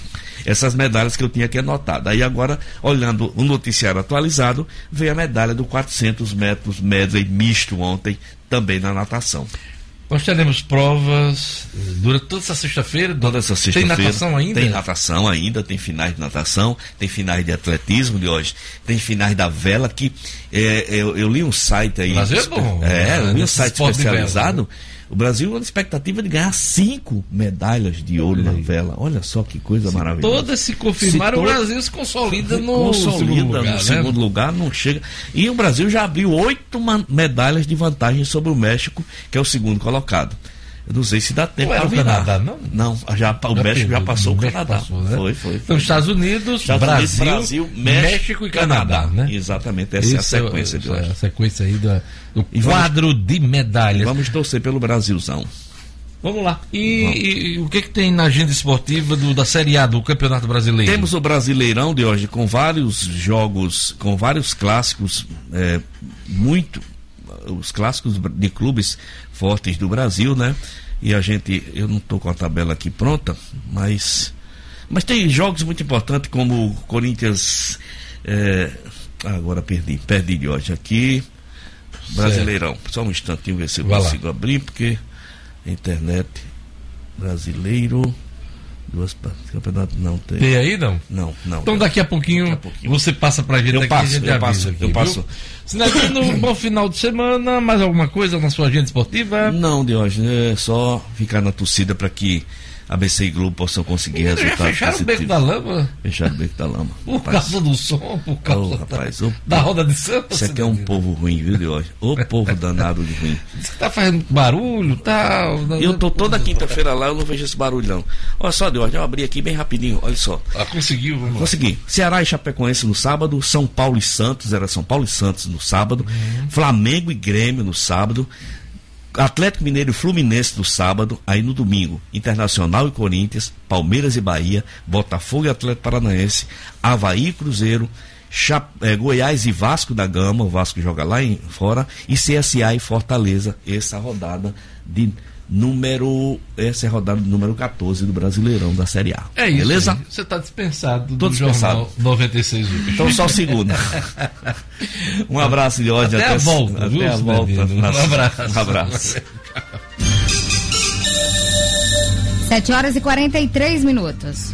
Essas medalhas que eu tinha aqui anotado. Aí agora, olhando o noticiário atualizado, veio a medalha do 400 metros medley misto ontem, também na natação. Nós teremos provas eh, durante toda essa sexta-feira. Toda essa Tem sexta-feira. natação ainda? Tem natação ainda, tem finais de natação, tem finais de atletismo de hoje, tem finais da vela que é, eu, eu li um site aí. Brasil é bom, É, né, eu li um site de vela, especializado. O Brasil na expectativa de ganhar cinco medalhas de ouro na vela. Olha só que coisa Se maravilhosa. todas se confirmaram, Se o Brasil se consolida no consolida segundo lugar, no né? segundo lugar, não chega. E o Brasil já abriu oito medalhas de vantagem sobre o México, que é o segundo colocado. Eu não sei se dá tempo Não para o. Canadá, não? Não, já, o Já México já passou o México Canadá. passou, né? Foi, foi. Então, foi. Estados Unidos, Estados Brasil, Brasil, México, e Canadá, né? Exatamente, essa é a é sequência de essa é hoje. A sequência aí do, do E vamos- quadro de medalhas. Vamos torcer pelo Brasilzão. Vamos lá. E, e- e o que, que tem na agenda esportiva do- da Série A do Campeonato Brasileiro? Temos o Brasileirão de hoje com vários jogos, com vários clássicos, é, muito, os clássicos de clubes fortes do Brasil, né? E a gente, eu não estou com a tabela aqui pronta, mas, mas tem jogos muito importantes como o Corinthians, é, agora perdi, perdi de hoje aqui, Brasileirão. Só um instantinho ver se eu Vai lá. consigo abrir, porque internet brasileiro duas pa- campeonato não tem. Tem aí, não? Não, não. Então daqui a pouquinho, Daqui a pouquinho. você passa pra gente Eu aqui passo, gente eu passo, aqui, eu viu? passo. Sinadino, um bom final de semana, mais alguma coisa na sua agenda esportiva? Não, Diógenes, é só ficar na torcida para que ABC e Globo possam conseguir resultados fecharam o beco positivos. da lama? Fecharam o beco da lama. Por causa do som, por causa da- rapaz, ô, da roda de samba? Isso aqui é um povo ruim, viu, Diógenes? Ô povo danado de ruim. Que tá fazendo barulho tal. E eu tô toda quinta-feira lá, eu não vejo esse barulho não. Olha só, Diógenes, eu abri aqui bem rapidinho, olha só. Ah, conseguiu, vamos lá. Consegui. Ceará e Chapecoense no sábado, São Paulo e Santos, era São Paulo e Santos no sábado, Flamengo e Grêmio no sábado, Atlético Mineiro e Fluminense no sábado, aí no domingo, Internacional e Corinthians, Palmeiras e Bahia, Botafogo e Atlético Paranaense, Havaí e Cruzeiro, Cha- eh, Goiás e Vasco da Gama, o Vasco joga lá em fora, e CSA e Fortaleza, essa rodada de número, essa é a rodada número 14 do Brasileirão da Série A. É isso. Beleza? aí. Você tá dispensado do Tô dispensado. Jornal 96 hoje. Então só segunda. um abraço de ódio Até a volta, até viu, a volta. Um abraço. Um abraço. 7 horas e 43 minutos.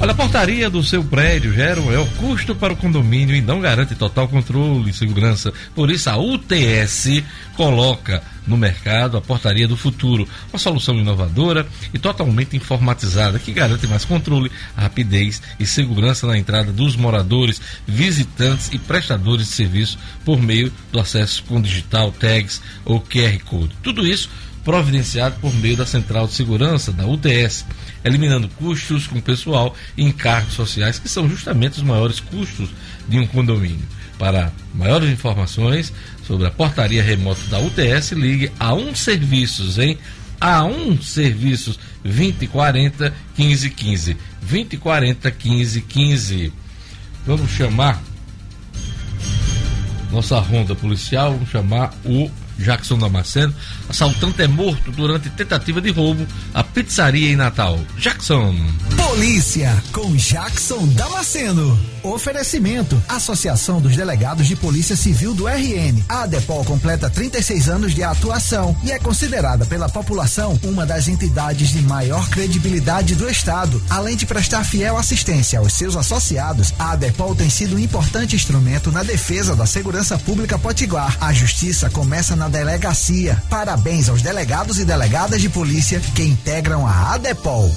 Olha, a portaria do seu prédio gera um maior custo para o condomínio e não garante total controle e segurança. Por isso, a UTS coloca no mercado a portaria do futuro, uma solução inovadora e totalmente informatizada que garante mais controle, rapidez e segurança na entrada dos moradores, visitantes e prestadores de serviço por meio do acesso com digital, tags ou QR Code. Tudo isso providenciado por meio da Central de Segurança, da UTS, eliminando custos com pessoal e encargos sociais, que são justamente os maiores custos de um condomínio. Para maiores informações sobre a portaria remota da UTS, ligue a um serviços, hein? A um serviços 2040 1515. 2040 1515. Vamos chamar nossa ronda policial, vamos chamar o Jackson Damasceno. Assaltante é morto durante tentativa de roubo à pizzaria em Natal. Jackson. Polícia com Jackson Damasceno. Oferecimento: Associação dos Delegados de Polícia Civil do RN. A ADEPOL completa 36 anos de atuação e é considerada pela população uma das entidades de maior credibilidade do Estado. Além de prestar fiel assistência aos seus associados, a ADEPOL tem sido um importante instrumento na defesa da segurança pública potiguar. A justiça começa na delegacia. Parabéns aos delegados e delegadas de polícia que integram a ADEPOL.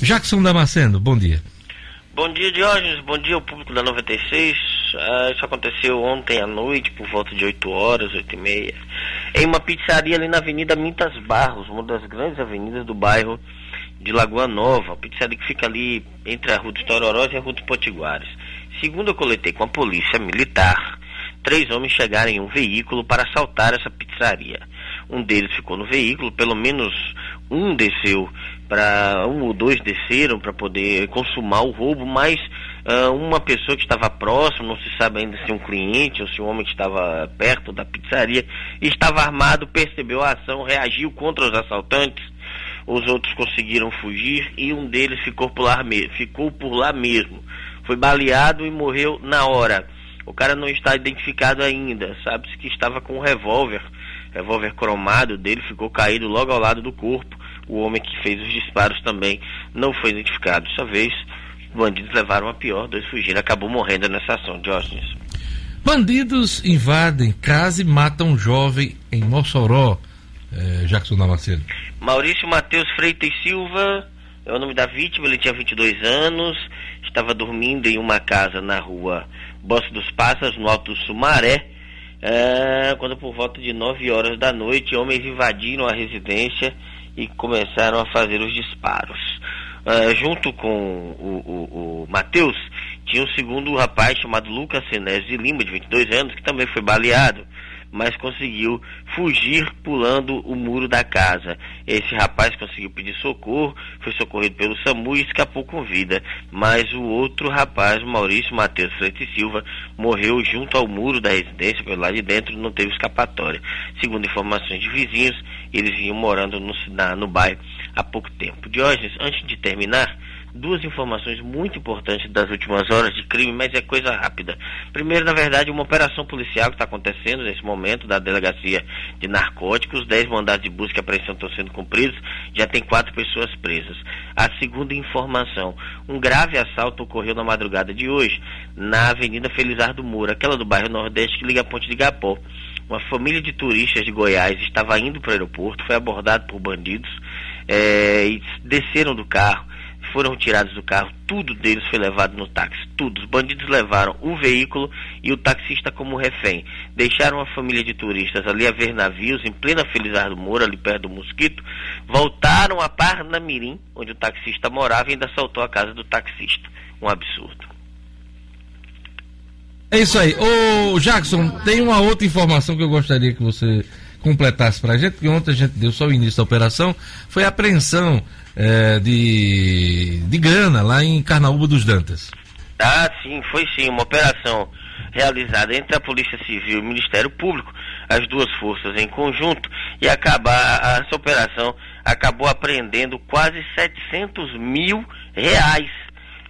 Jackson Damasceno, bom dia. Bom dia, Diógenes. Bom dia ao público da 96. Ah, isso aconteceu ontem à noite, por volta de 8 horas, 8 e meia, em uma pizzaria ali na Avenida Mintas Barros, uma das grandes avenidas do bairro de Lagoa Nova. A pizzaria que fica ali entre a Rua dos Tororós e a Rua dos Potiguares. Segundo eu coletei com a polícia militar, três homens chegaram em um veículo para assaltar essa pizzaria. Um deles ficou no veículo, pelo menos um desceu para um ou dois desceram para poder consumar o roubo, mas ah, uma pessoa que estava próximo, não se sabe ainda se um cliente ou se um homem que estava perto da pizzaria estava armado, percebeu a ação, reagiu contra os assaltantes. Os outros conseguiram fugir e um deles ficou por lá, ficou por lá mesmo. Foi baleado e morreu na hora. O cara não está identificado ainda. Sabe-se que estava com um revólver. Revólver cromado dele ficou caído logo ao lado do corpo. O homem que fez os disparos também não foi identificado. Dessa vez, os bandidos levaram a pior. Dois fugiram. Acabou morrendo nessa ação, Diógenes. Bandidos invadem casa e matam um jovem em Mossoró. é, Jackson Damasceno? Maurício Matheus Freitas Silva é o nome da vítima, ele tinha 22 anos, estava dormindo em uma casa na rua Bosque dos Pássaros, no Alto Sumaré, é, quando por volta de 9 horas da noite, homens invadiram a residência e começaram a fazer os disparos. É, junto com o, o, o Matheus, tinha um segundo rapaz chamado Lucas Senés de Lima, de 22 anos, que também foi baleado mas conseguiu fugir pulando o muro da casa. Esse rapaz conseguiu pedir socorro, foi socorrido pelo SAMU e escapou com vida. Mas o outro rapaz, Maurício Matheus Freitas Silva, morreu junto ao muro da residência, pelo lado de dentro, não teve escapatória. Segundo informações de vizinhos, eles vinham morando no, na, no bairro há pouco tempo. Diógenes, antes de terminar, duas informações muito importantes das últimas horas de crime, mas é coisa rápida. Primeiro, na verdade, uma operação policial que está acontecendo nesse momento da delegacia de narcóticos, dez mandados de busca e apreensão estão sendo cumpridos, já tem quatro pessoas presas. A segunda informação, um grave assalto ocorreu na madrugada de hoje, na Avenida Felizardo Moura, aquela do bairro Nordeste que liga a Ponte de Gapó. Uma família de turistas de Goiás estava indo para o aeroporto, foi abordado por bandidos é, e desceram do carro foram tirados do carro, tudo deles foi levado no táxi, tudo. Os bandidos levaram o veículo e o taxista como refém. Deixaram a família de turistas ali a ver navios em plena Felizardo Moura, ali perto do Mosquito. Voltaram a Parnamirim, onde o taxista morava, e ainda assaltou a casa do taxista. Um absurdo. É isso aí. Ô Jackson, tem uma outra informação que eu gostaria que você completasse para a gente, que ontem a gente deu só o início da operação, foi a apreensão é, de, de grana lá em Carnaúba dos Dantas. Ah, sim, foi sim, uma operação realizada entre a Polícia Civil e o Ministério Público, as duas forças em conjunto, e acabar, essa operação acabou apreendendo quase 700 mil reais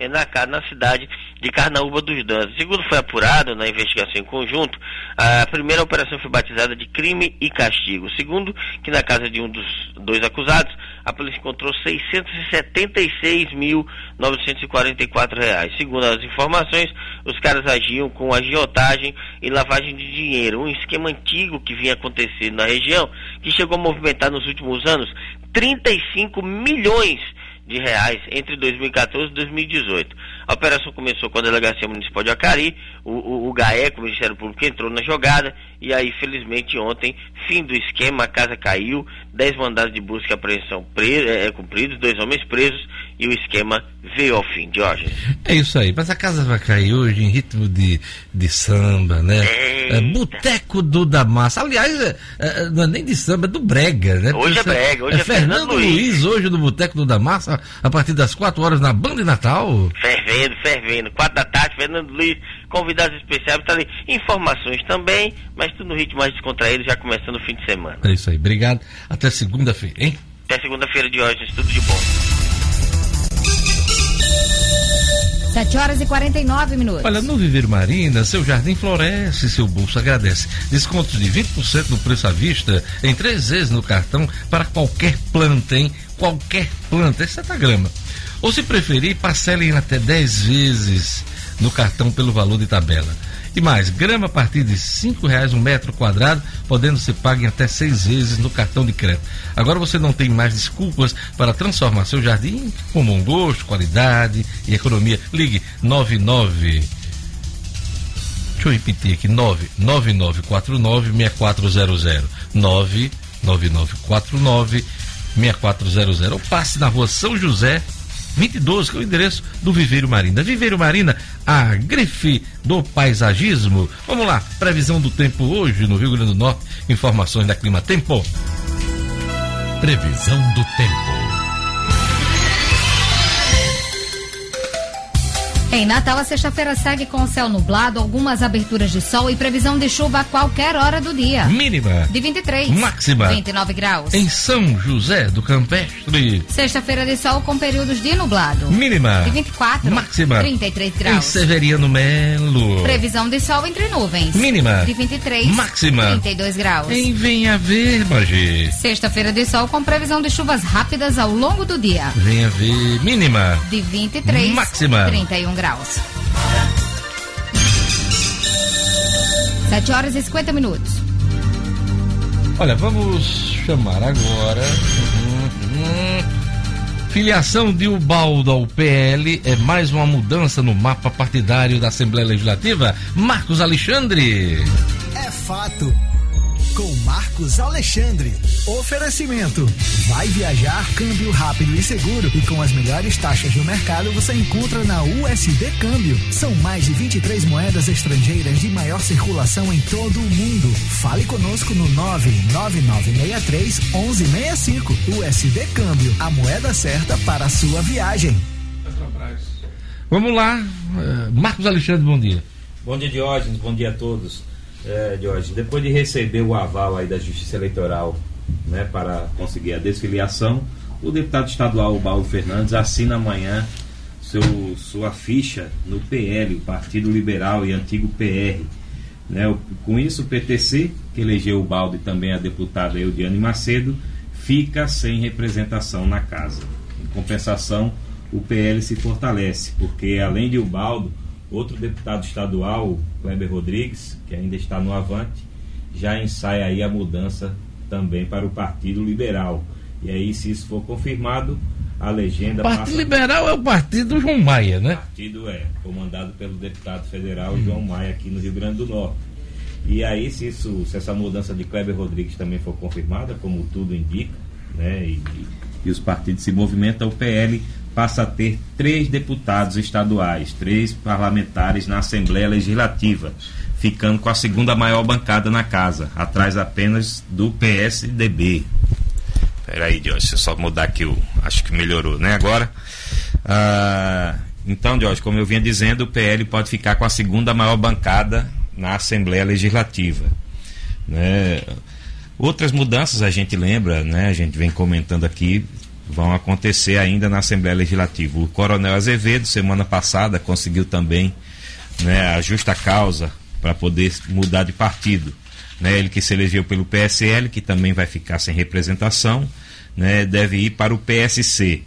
na, na cidade de Carnaúba dos Dantas. Segundo foi apurado na investigação em conjunto, a primeira operação foi batizada de crime e castigo. Segundo, que na casa de um dos dois acusados, a polícia encontrou 676.944 reais. Segundo as informações, os caras agiam com agiotagem e lavagem de dinheiro, um esquema antigo que vinha acontecendo na região, que chegou a movimentar nos últimos anos 35 milhões de reais entre 2014 e 2018. A operação começou com a Delegacia Municipal de Acari, o, o, o GAEC, o Ministério Público, entrou na jogada e aí, felizmente, ontem, fim do esquema, a casa caiu, 10 mandados de busca e apreensão é, é, cumpridos, dois homens presos e o esquema veio ao fim, Jorge. É isso aí, mas a casa vai cair hoje em ritmo de, de samba, né? É, Boteco do Damasco. Aliás, é, é, não é nem de samba, é do Brega, né? Hoje é Brega, hoje é, é Fernando, Fernando Luiz. Luiz. hoje no Boteco do Damasco, a partir das 4 horas na Banda de Natal. Fervendo, fervendo. 4 da tarde, Fernando Luiz, convidados especiais, tá ali. Informações também, mas tudo no ritmo mais descontraído, já começando o fim de semana. É isso aí, obrigado. Até segunda-feira, hein? Até segunda-feira de hoje, tudo de bom. 7 horas e 49 minutos. Olha, no Viver Marina, seu jardim floresce, seu bolso agradece. Descontos de 20% no preço à vista, em três vezes no cartão, para qualquer planta, hein? Qualquer planta, é grama. Ou se preferir, parcelem até 10 vezes no cartão pelo valor de tabela. E mais, grama a partir de cinco reais um metro quadrado, podendo ser pago em até seis vezes no cartão de crédito. Agora você não tem mais desculpas para transformar seu jardim com bom gosto, qualidade e economia. Ligue 99 Deixa eu repetir aqui, 99949-6400. 99949-6400. Ou passe na rua São José, 2012, que é o endereço do Viveiro Marina. Viveiro Marina, a grife do paisagismo. Vamos lá, previsão do tempo hoje no Rio Grande do Norte, informações da Clima Tempo. Previsão do tempo. Em Natal, a sexta-feira segue com o céu nublado, algumas aberturas de sol e previsão de chuva a qualquer hora do dia. Mínima. De 23. Máxima. 29 graus. Em São José do Campestre. Sexta-feira de sol com períodos de nublado. Mínima. De 24. Máxima. 33 graus. Em Severiano Melo. Previsão de sol entre nuvens. Mínima. De 23. Máxima. 32 graus. Em Venha Ver, Magê. Sexta-feira de sol com previsão de chuvas rápidas ao longo do dia. Venha Ver. Mínima. De 23. Máxima. 31 graus. 7 horas e 50 minutos. Olha, vamos chamar agora. Hum, hum. Filiação de Ubaldo ao PL é mais uma mudança no mapa partidário da Assembleia Legislativa? Marcos Alexandre. É fato. Com Marcos Alexandre. Oferecimento. Vai viajar, câmbio rápido e seguro. E com as melhores taxas do mercado você encontra na USD Câmbio. São mais de 23 moedas estrangeiras de maior circulação em todo o mundo. Fale conosco no 99963 1165. USD Câmbio. A moeda certa para a sua viagem. Vamos lá. eh, Marcos Alexandre, bom dia. Bom dia, Diógenes. Bom dia a todos. É, Diógenes, depois de receber o aval aí da Justiça Eleitoral né, para conseguir a desfiliação, o deputado estadual Baldo Fernandes assina amanhã seu, sua ficha no PL, o Partido Liberal e antigo PR. Né, o- com isso, o PTC, que elegeu o Baldo e também a deputada Eudiane Macedo, fica sem representação na casa. Em compensação, o PL se fortalece, porque além de Ubaldo, outro deputado estadual, Kleber Rodrigues, que ainda está no Avante, já ensaia aí a mudança também para o Partido Liberal. E aí, se isso for confirmado, a legenda O Partido passa... Liberal é o partido do João Maia, né? O partido é comandado pelo deputado federal João Maia aqui no Rio Grande do Norte. E aí, se, isso, se essa mudança de Kleber Rodrigues também for confirmada, como tudo indica, né, e, e os partidos se movimentam, o PL passa a ter três deputados estaduais, três parlamentares na Assembleia Legislativa, ficando com a segunda maior bancada na casa, atrás apenas do PSDB. Peraí, Jorge, deixa eu só mudar aqui o. Acho que melhorou, né? Agora. Ah, então, Jorge, como eu vinha dizendo, o PL pode ficar com a segunda maior bancada na Assembleia Legislativa. Né? Outras mudanças a gente lembra, né? A gente vem comentando aqui, vão acontecer ainda na Assembleia Legislativa. O Coronel Azevedo, semana passada, conseguiu também né, a justa causa para poder mudar de partido. Né, ele que se elegeu pelo PSL, que também vai ficar sem representação, né, deve ir para o PSC.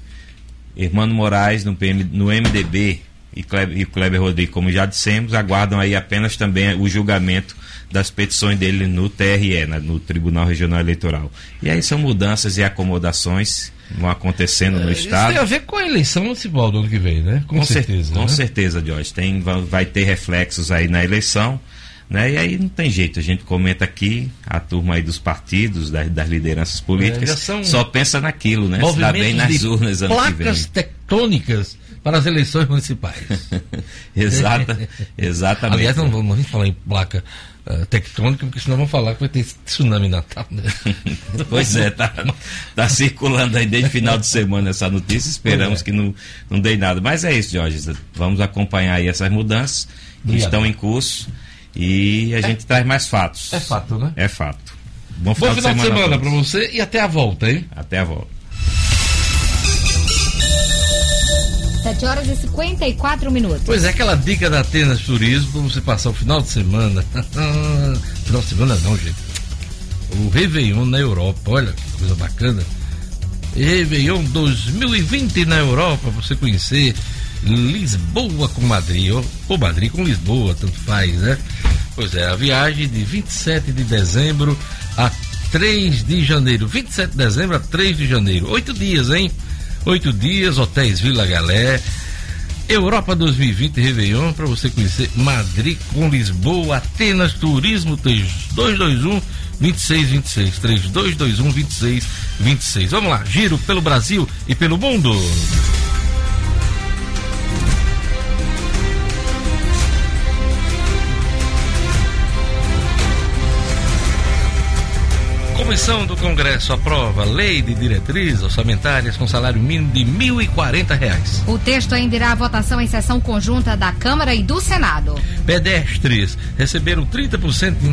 Hermano Moraes no, PM, no MDB e Kleber, e Kleber Rodrigues, como já dissemos, aguardam aí apenas também o julgamento das petições dele no TRE, né, no Tribunal Regional Eleitoral. E aí são mudanças e acomodações que vão acontecendo no Isso Estado. tem a ver com a eleição municipal do ano que vem, né? Com, cer- certeza. Com né? certeza, Jorge. Tem, vai, ter reflexos aí na eleição. Né? E aí não tem jeito, a gente comenta aqui, a turma aí dos partidos, das, das lideranças É, políticas, são só pensa naquilo, né? Se dá bem nas urnas ano que vem. placas tectônicas para as eleições municipais. Exata, exatamente. Aliás, não vamos nem falar em placa eh, tectônica, porque senão vão falar que vai ter tsunami Natal. Né? Pois é, tá, tá circulando aí desde final de semana essa notícia, esperamos é. que não, não dê nada. Mas é isso, Jorge, vamos acompanhar aí essas mudanças que estão em curso e a gente traz mais fatos. É fato, né? É fato. Bom Bom final, final de semana todos. para você e até a volta, hein? Até a volta. 7 horas e 54 minutos. Pois é, aquela dica da Atenas Turismo para você passar o final de semana. final de semana não, gente. O Réveillon na Europa, olha que coisa bacana. Réveillon 2020 na Europa, você conhecer Lisboa com Madrid, ou, ou Madrid com Lisboa, tanto faz, né? Pois é, a viagem de 27 de dezembro a 3 de janeiro. 27 de dezembro a 3 de janeiro. Oito dias, hein? Oito dias, hotéis Vila Galé. Europa 2020 Réveillon para você conhecer Madrid com Lisboa, Atenas Turismo 3221 2626 3221 2626. Vamos lá, giro pelo Brasil e pelo mundo. Comissão do Congresso aprova lei de diretrizes orçamentárias com salário mínimo de 1.040 reais. O texto ainda irá à votação em sessão conjunta da Câmara e do Senado. Pedestres receberam 30% de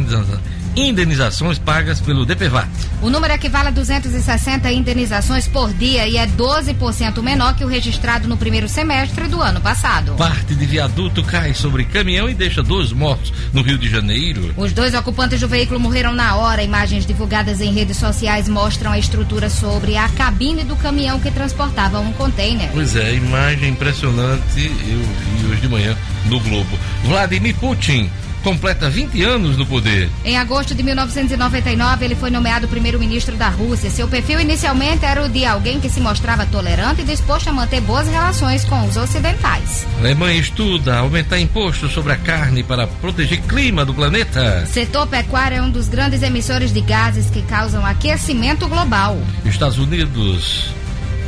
indenizações pagas pelo DPVAT. O número equivale a 260 indenizações por dia e é 12% menor que o registrado no primeiro semestre do ano passado. Parte de viaduto cai sobre caminhão e deixa dois mortos no Rio de Janeiro. Os dois ocupantes do veículo morreram na hora. Imagens divulgadas em redes sociais mostram a estrutura sobre a cabine do caminhão que transportava um container. Pois é, imagem impressionante eu vi hoje de manhã no Globo. Vladimir Putin completa 20 anos no poder. Em agosto de 1999, ele foi nomeado primeiro-ministro da Rússia. Seu perfil inicialmente era o de alguém que se mostrava tolerante e disposto a manter boas relações com os ocidentais. A Alemanha estuda aumentar imposto sobre a carne para proteger clima do planeta. Setor pecuário é um dos grandes emissores de gases que causam aquecimento global. Estados Unidos,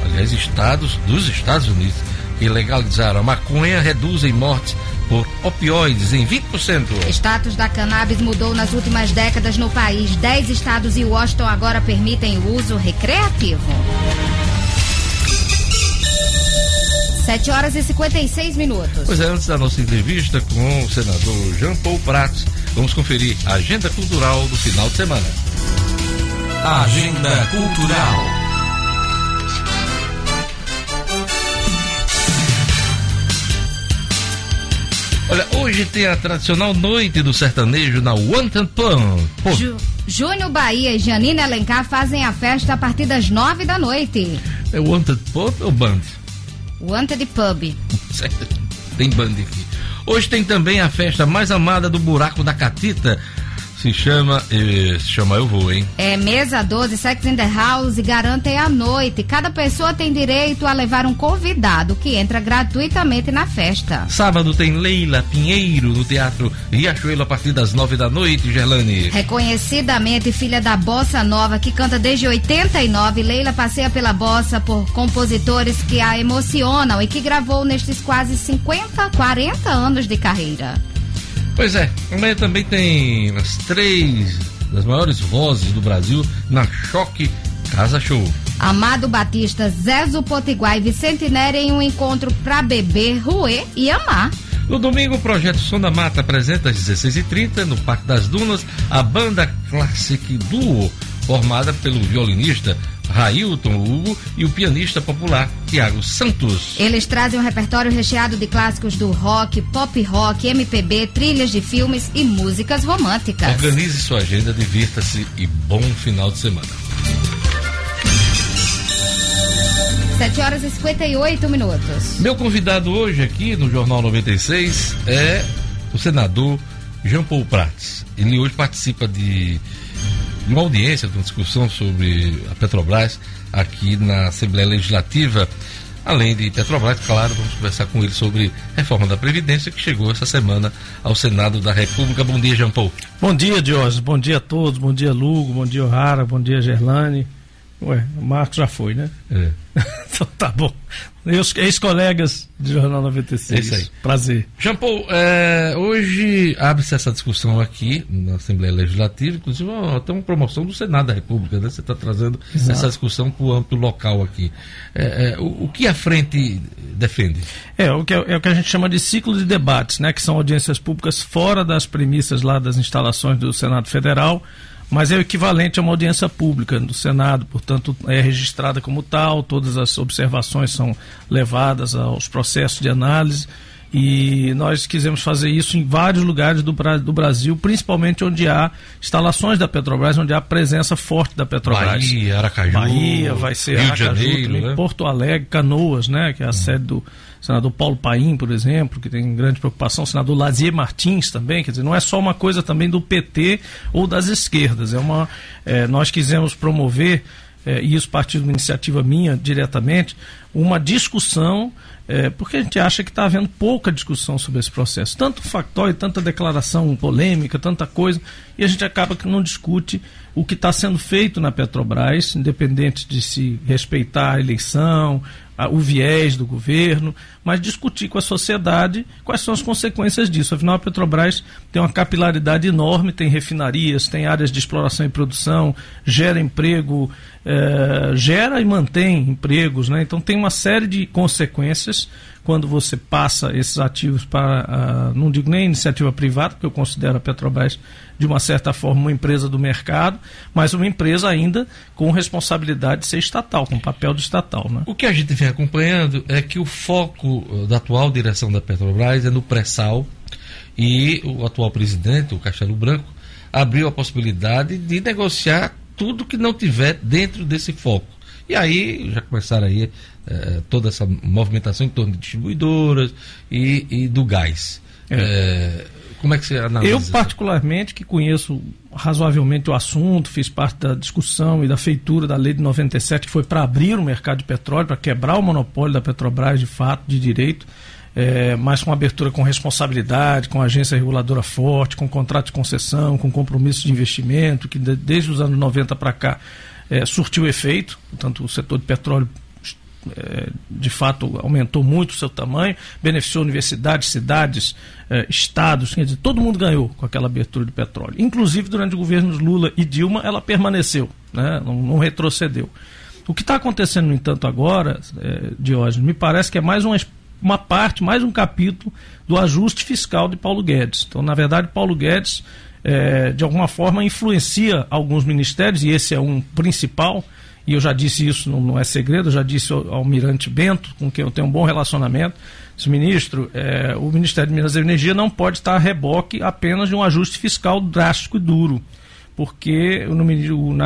aliás, estados dos Estados Unidos, que legalizaram a maconha reduzem mortes por opioides em 20%. Status da cannabis mudou nas últimas décadas no país. Dez estados e Washington agora permitem o uso recreativo. 7 horas e 56 minutos. Pois é, antes da nossa entrevista com o senador Jean Paul Pratos, vamos conferir a agenda cultural do final de semana. Agenda Cultural. Olha, hoje tem a tradicional noite do sertanejo na Wanted Pan. Ju- Júnior Bahia e Janine Alencar fazem a festa a partir das 9 da noite. é Wanted Pub ou Band? Wanted Pub. tem band aqui. Hoje tem também a festa mais amada do buraco da Catita. Se chama. eh, se chama Eu Vou, hein? É mesa 12, Sex in the House, garantem a noite. Cada pessoa tem direito a levar um convidado que entra gratuitamente na festa. Sábado tem Leila Pinheiro no Teatro Riachuelo a partir das nove da noite, Gerlane. Reconhecidamente filha da bossa nova que canta desde 89, Leila passeia pela bossa por compositores que a emocionam e que gravou nestes quase 50, 40 anos de carreira. Pois é, amanhã também tem as três das maiores vozes do Brasil na Choque Casa Show. Amado Batista, Zezo Potiguar e Vicente Nery em um encontro pra beber, ruer e amar. No domingo, o projeto Som da Mata apresenta às 16h30 no Parque das Dunas a banda Classic Duo, formada pelo violinista Railton Hugo e o pianista popular Tiago Santos. Eles trazem um repertório recheado de clássicos do rock, pop rock, MPB, trilhas de filmes e músicas românticas. Organize sua agenda, divirta-se e bom final de semana. 7 horas e 58 minutos. Meu convidado hoje aqui no Jornal 96 é o senador Jean Paul Prats. Ele hoje participa de de uma audiência, de uma discussão sobre a Petrobras aqui na Assembleia Legislativa. Além de Petrobras, claro, vamos conversar com ele sobre reforma da Previdência que chegou essa semana ao Senado da República. Bom dia, Jean Paul. Bom dia, Diógenes. Bom dia a todos. Bom dia, Lugo. Bom dia, O'Hara. Bom dia, Gerlane. Ué, o Marcos já foi, né? É. então tá bom. Meus ex-colegas de Jornal 96. É isso aí. Prazer. Jean Paul, é, hoje abre-se essa discussão aqui na Assembleia Legislativa, inclusive tem uma promoção do Senado da República, né? Você está trazendo Exato. essa discussão para o âmbito local aqui. É, é, o, o que a frente defende? É, o que, é, é o que a gente chama de ciclo de debates, né? Que são audiências públicas fora das premissas lá das instalações do Senado Federal, mas é o equivalente a uma audiência pública do Senado, portanto é registrada como tal, todas as observações são levadas aos processos de análise e nós quisemos fazer isso em vários lugares do, do Brasil, principalmente onde há instalações da Petrobras, onde há presença forte da Petrobras. Bahia, Aracaju, Bahia, vai ser Rio de Aracaju Janeiro, também, né? Porto Alegre, Canoas, né, que é a sede do senador Paulo Paim, por exemplo, que tem grande preocupação, o senador Lazier Martins também, quer dizer, não é só uma coisa também do PT ou das esquerdas, é uma, é, nós quisemos promover, é, e isso partiu de uma iniciativa minha diretamente, uma discussão, é, porque a gente acha que está havendo pouca discussão sobre esse processo, tanto factóide, tanta declaração polêmica, tanta coisa, e a gente acaba que não discute o que está sendo feito na Petrobras, independente de se respeitar a eleição, a- o viés do governo, mas discutir com a sociedade quais são as consequências disso. Afinal, a Petrobras tem uma capilaridade enorme, tem refinarias, tem áreas de exploração e produção, gera emprego, eh, gera e mantém empregos, né? então tem uma série de consequências quando você passa esses ativos para, ah, não digo nem iniciativa privada, porque eu considero a Petrobras de uma certa forma uma empresa do mercado, mas uma empresa ainda com responsabilidade de ser estatal, com papel de estatal. Né? O que a gente vem acompanhando é que o foco eh, da atual direção da Petrobras é no pré-sal e o atual presidente, o Castelo Branco, abriu a possibilidade de negociar tudo que não tiver dentro desse foco. E aí já começaram aí eh, toda essa movimentação em torno de distribuidoras e, e do gás. Eh, Como é que você analisa? Eu, particularmente, que conheço razoavelmente o assunto, fiz parte da discussão e da feitura da lei de 97, que foi para abrir o mercado de petróleo, para quebrar o monopólio da Petrobras de fato, de direito, é, mas com abertura com responsabilidade, com agência reguladora forte, com contrato de concessão, com compromisso de investimento, que de, desde os anos 90 para cá é, surtiu efeito, portanto, o setor de petróleo é, de fato aumentou muito o seu tamanho, beneficiou universidades, cidades, é, estados, quer dizer, todo mundo ganhou com aquela abertura de petróleo. Inclusive durante o governo Lula e Dilma, ela permaneceu, né? não, não retrocedeu. O que está acontecendo, no entanto, agora, é, Diógenes, me parece que é mais uma, uma parte, mais um capítulo do ajuste fiscal de Paulo Guedes. Então, na verdade, Paulo Guedes, é, de alguma forma, influencia alguns ministérios, e esse é um principal, e eu já disse isso, não, não é segredo, eu já disse ao Almirante Bento, com quem eu tenho um bom relacionamento, disse, ministro, é, o Ministério de Minas e Energia não pode estar a reboque apenas de um ajuste fiscal drástico e duro, porque no,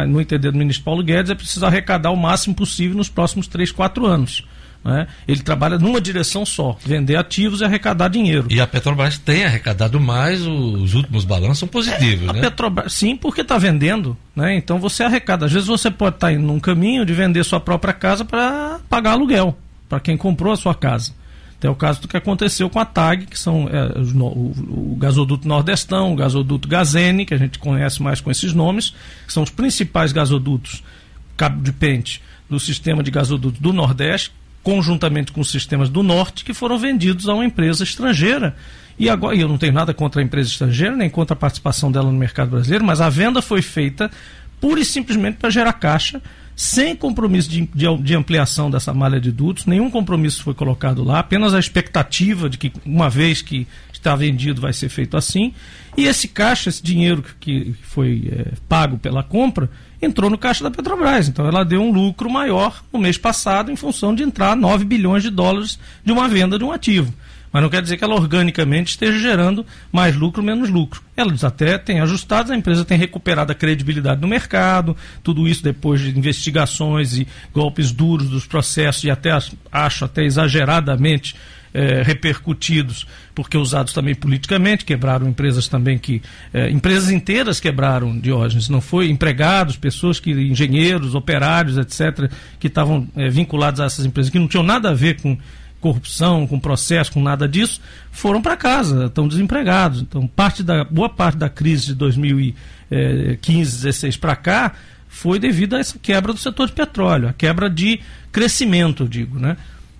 no, entender do ministro Paulo Guedes é preciso arrecadar o máximo possível nos próximos 3, 4 anos. Né? Ele trabalha numa direção só, vender ativos e arrecadar dinheiro. E a Petrobras tem arrecadado mais, os últimos balanços são positivos, é, né? Petrobras, sim, porque está vendendo, né? Então você arrecada. Às vezes você pode estar tá indo num caminho de vender sua própria casa para pagar aluguel, para quem comprou a sua casa. Tem o caso do que aconteceu com a TAG, que são é, o, o, gasoduto Nordestão, o gasoduto Gazene, que a gente conhece mais com esses nomes, que são os principais gasodutos cabo de pente do sistema de gasoduto do Nordeste, conjuntamente com os sistemas do Norte, que foram vendidos a uma empresa estrangeira. E agora, eu não tenho nada contra a empresa estrangeira, nem contra a participação dela no mercado brasileiro, mas a venda foi feita pura e simplesmente para gerar caixa, sem compromisso de, de, de, ampliação dessa malha de dutos, nenhum compromisso foi colocado lá, apenas a expectativa de que, uma vez que está vendido, vai ser feito assim. E esse caixa, esse dinheiro que, foi é, pago pela compra, entrou no caixa da Petrobras. Então ela deu um lucro maior no mês passado em função de entrar 9 bilhões de dólares de uma venda de um ativo. Mas não quer dizer que ela organicamente esteja gerando mais lucro, menos lucro. Elas até têm ajustado, a empresa tem recuperado a credibilidade no mercado, tudo isso depois de investigações e golpes duros dos processos e até acho até exageradamente é, repercutidos, porque usados também politicamente, quebraram empresas também que. É, empresas inteiras quebraram Diógenes, não foi empregados, pessoas que, engenheiros, operários, etc., que estavam é, vinculados a essas empresas, que não tinham nada a ver com corrupção, com processo, com nada disso, foram para casa, estão desempregados. Então, parte da, boa parte da crise de 2015, 16 para cá foi devido a essa quebra do setor de petróleo, a quebra de crescimento, digo, né?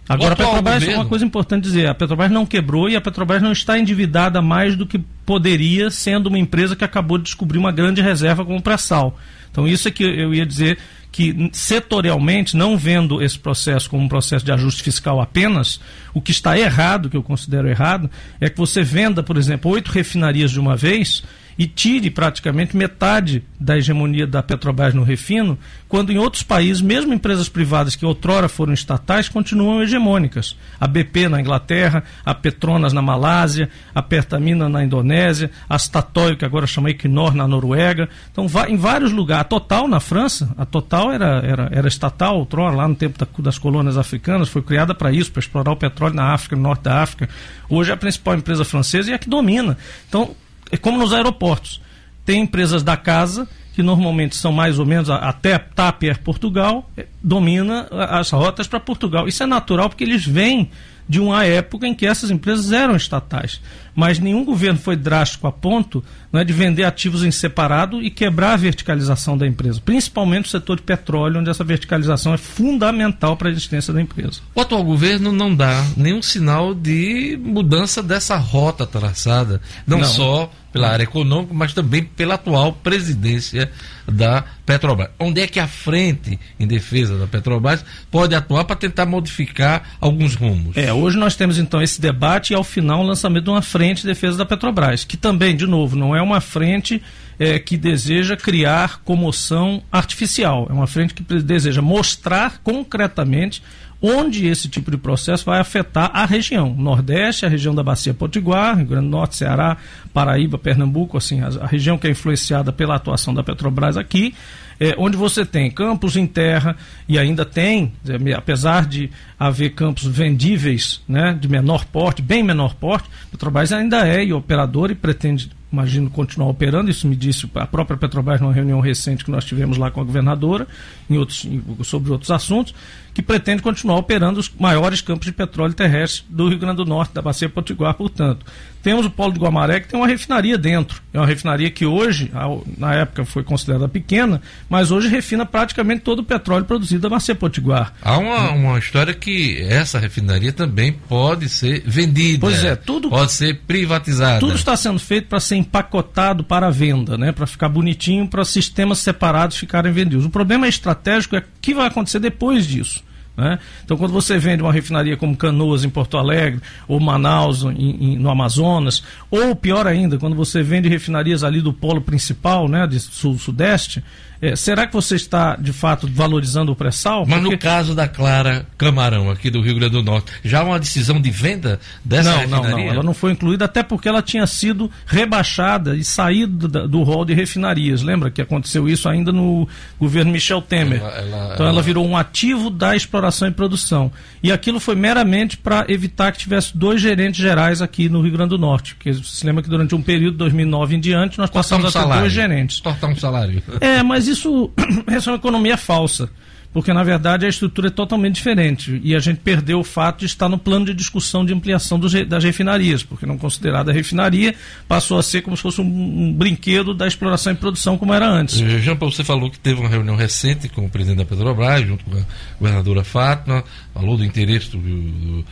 Agora, a Petrobras, uma coisa importante dizer, a Petrobras não quebrou e a Petrobras não está endividada mais do que poderia, sendo uma empresa que acabou de descobrir uma grande reserva como pré-sal. Então, isso é que eu ia dizer que setorialmente, não vendo esse processo como um processo de ajuste fiscal apenas, o que está errado, que eu considero errado, é que você venda, por exemplo, oito refinarias de uma vez e tire praticamente metade da hegemonia da Petrobras no refino, quando em outros países, mesmo empresas privadas que outrora foram estatais, continuam hegemônicas. A BP na Inglaterra, a Petronas na Malásia, a Pertamina na Indonésia, a Statoil, que agora chama Equinor, na Noruega. Então, em vários lugares. A Total na França, a Total era, era, era estatal outrora, lá no tempo das colônias africanas, foi criada para isso, para explorar o petróleo na África, no norte da África. Hoje é a principal empresa francesa e é a que domina. Então, é como nos aeroportos. Tem empresas da casa, que normalmente são mais ou menos, até TAP Air Portugal, é, domina as rotas para Portugal. Isso é natural porque eles vêm de uma época em que essas empresas eram estatais. Mas nenhum governo foi drástico a ponto né, de vender ativos em separado e quebrar a verticalização da empresa, principalmente o setor de petróleo, onde essa verticalização é fundamental para a existência da empresa. O atual governo não dá nenhum sinal de mudança dessa rota traçada, não, não. só pela área econômica, mas também pela atual presidência da Petrobras. Onde é que a frente em defesa da Petrobras pode atuar para tentar modificar alguns rumos? É, hoje nós temos então esse debate e ao final o lançamento de uma frente de defesa da Petrobras, que também, de novo, não é uma frente é, que deseja criar comoção artificial, é uma frente que deseja mostrar concretamente onde esse tipo de processo vai afetar a região, Nordeste, a região da Bacia Potiguar, Rio Grande do Norte, Ceará, Paraíba, Pernambuco, assim, a, a região que é influenciada pela atuação da Petrobras aqui, é, onde você tem campos em terra e ainda tem, é, apesar de haver campos vendíveis, né, de menor porte, bem menor porte, Petrobras ainda é operador e pretende imagino continuar operando. Isso me disse a própria Petrobras numa reunião recente que nós tivemos lá com a governadora, em outros, sobre outros assuntos, que pretende continuar operando os maiores campos de petróleo terrestre do Rio Grande do Norte, da Bacia Potiguar, portanto. Temos o Polo de Guamaré, que tem uma refinaria dentro. É uma refinaria que hoje, na época, foi considerada pequena, mas hoje refina praticamente todo o petróleo produzido da Bacia Potiguar. Há uma, uma história que essa refinaria também pode ser vendida. Pois é, tudo. Pode ser privatizada. Tudo está sendo feito para ser empacotado para a venda, né? para ficar bonitinho, para sistemas separados ficarem vendidos. O problema estratégico é o que vai acontecer depois disso. Né? Então, quando você vende uma refinaria como Canoas em Porto Alegre, ou Manaus em, em, no Amazonas, ou pior ainda, quando você vende refinarias ali do polo principal, né, de sul-sudeste, é, será que você está, de fato, valorizando o pré-sal? Mas Porque... no caso da Clara Camarão, aqui do Rio Grande do Norte, já há uma decisão de venda dessa não, refinaria? Não, não, ela não foi incluída, até porque ela tinha sido rebaixada e saído do, rol de refinarias. Lembra que aconteceu isso ainda no governo Michel Temer? Ela, ela, então ela... ela virou um ativo da exploração e produção. E aquilo foi meramente para evitar que tivesse dois gerentes gerais aqui no Rio Grande do Norte. Porque você se lembra que durante um período, 2009 em diante, nós passamos um a ter dois gerentes. Cortar um salário. É, mas isso, isso é uma economia falsa porque na verdade a estrutura é totalmente diferente e a gente perdeu o fato de estar no plano de discussão de ampliação dos, das refinarias, porque não considerada refinaria passou a ser como se fosse um, um brinquedo da exploração e produção como era antes. Eh, Jean Paulo, você falou que teve uma reunião recente com o presidente da Petrobras, junto com a governadora Fátima, falou do interesse do, do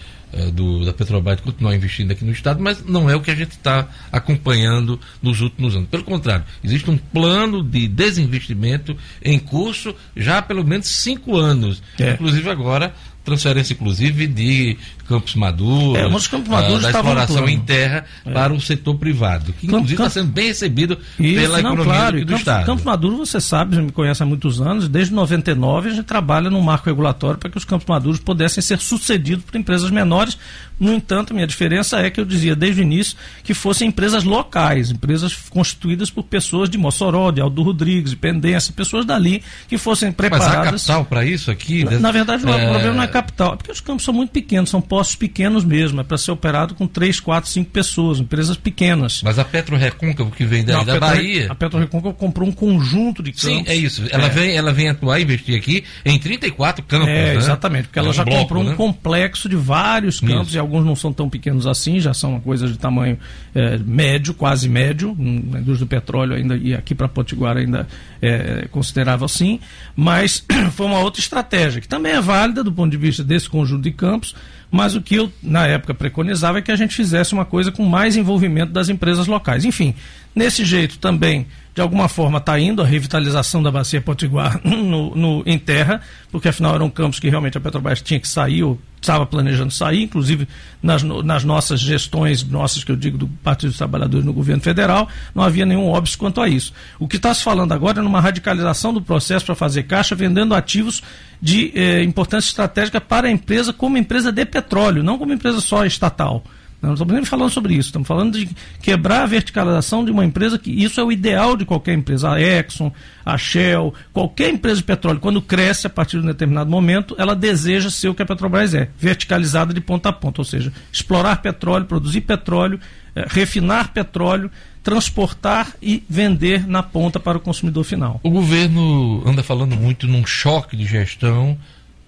do, da Petrobras continuar investindo aqui no Estado, mas não é o que a gente está acompanhando nos últimos anos. Pelo contrário, existe um plano de desinvestimento em curso já há pelo menos cinco anos. É. Inclusive agora transferência inclusive de Campos Maduros, é, os Campos Maduros uh, da exploração em terra é. para o setor privado, que inclusive está sendo bem recebido Isso, pela não, economia claro, do, do Campos, Estado. Campos Maduros, você sabe, já me conhece há muitos anos, desde 99 a gente trabalha no marco regulatório para que os Campos Maduros pudessem ser sucedidos por empresas menores. No entanto, a minha diferença é que eu dizia desde o início que fossem empresas locais, empresas constituídas por pessoas de Mossoró, de Aldo Rodrigues, de Pendência, pessoas dali que fossem preparadas. Mas há capital para isso aqui? Na, na verdade, é... o problema não é capital, é porque os campos são muito pequenos, são postos pequenos mesmo, é para ser operado com 3, 4, 5 pessoas, empresas pequenas. Mas a Petro Recôncavo, que vem da, não, da Petro, Bahia. A Petro Recôncavo comprou um conjunto de campos. Sim, é isso. Ela, é. Vem, ela vem atuar e investir aqui em 34 campos. É, né? exatamente, porque ela é um já bloco, comprou né? um complexo de vários campos, isso. e alguns não são tão pequenos assim, já são coisas de tamanho é, médio, quase médio, na indústria do petróleo ainda, e aqui para Potiguar ainda é considerável assim, mas foi uma outra estratégia, que também é válida do ponto de vista desse conjunto de campos, mas o que eu, na época, preconizava é que a gente fizesse uma coisa com mais envolvimento das empresas locais. Enfim, nesse jeito também, de alguma forma, está indo a revitalização da Bacia Potiguar no, no, em terra, porque afinal eram campos que realmente a Petrobras tinha que sair, ou estava planejando sair, inclusive nas, nas nossas gestões, nossas que eu digo do Partido dos Trabalhadores no governo federal, não havia nenhum óbvio quanto a isso. O que está se falando agora é numa radicalização do processo para fazer caixa, vendendo ativos de eh, importância estratégica para a empresa como empresa de petróleo, não como empresa só estatal. Não estamos nem falando sobre isso, estamos falando de quebrar a verticalização de uma empresa que isso é o ideal de qualquer empresa. A Exxon, a Shell, qualquer empresa de petróleo, quando cresce a partir de um determinado momento, ela deseja ser o que a Petrobras é, verticalizada de ponta a ponta, ou seja, explorar petróleo, produzir petróleo, eh, refinar petróleo, transportar e vender na ponta para o consumidor final. O governo anda falando muito num choque de gestão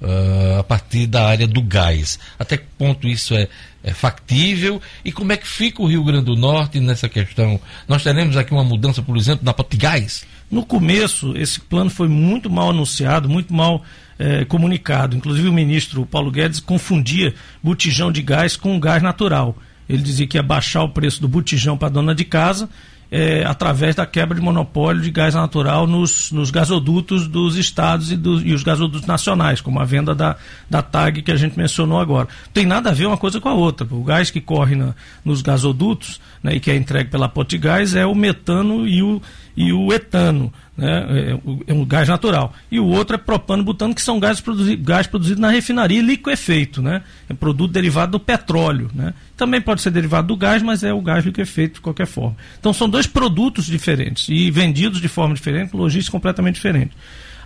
uh, a partir da área do gás. Até que ponto isso é, é factível e como é que fica o Rio Grande do Norte nessa questão? Nós teremos aqui uma mudança, por exemplo, na Potigás? No começo, esse plano foi muito mal anunciado, muito mal eh, comunicado. Inclusive, o ministro Paulo Guedes confundia botijão de gás com gás natural. Ele dizia que ia baixar o preço do botijão para a dona de casa é, através da quebra de monopólio de gás natural nos, nos gasodutos dos estados e, do, e, os gasodutos nacionais, como a venda da, da TAG que a gente mencionou agora. Tem nada a ver uma coisa com a outra. O gás que corre na, nos gasodutos né, e que é entregue pela Potigás é o metano e o, e o etano. né, é, é um gás natural. E o outro é propano e butano, que são gases produzi gás produzidos na refinaria liquefeito, né? É produto derivado do petróleo, né? Também pode ser derivado do gás, mas é o gás liquefeito de qualquer forma. Então são dois produtos diferentes e vendidos de forma diferente, com logística completamente diferente.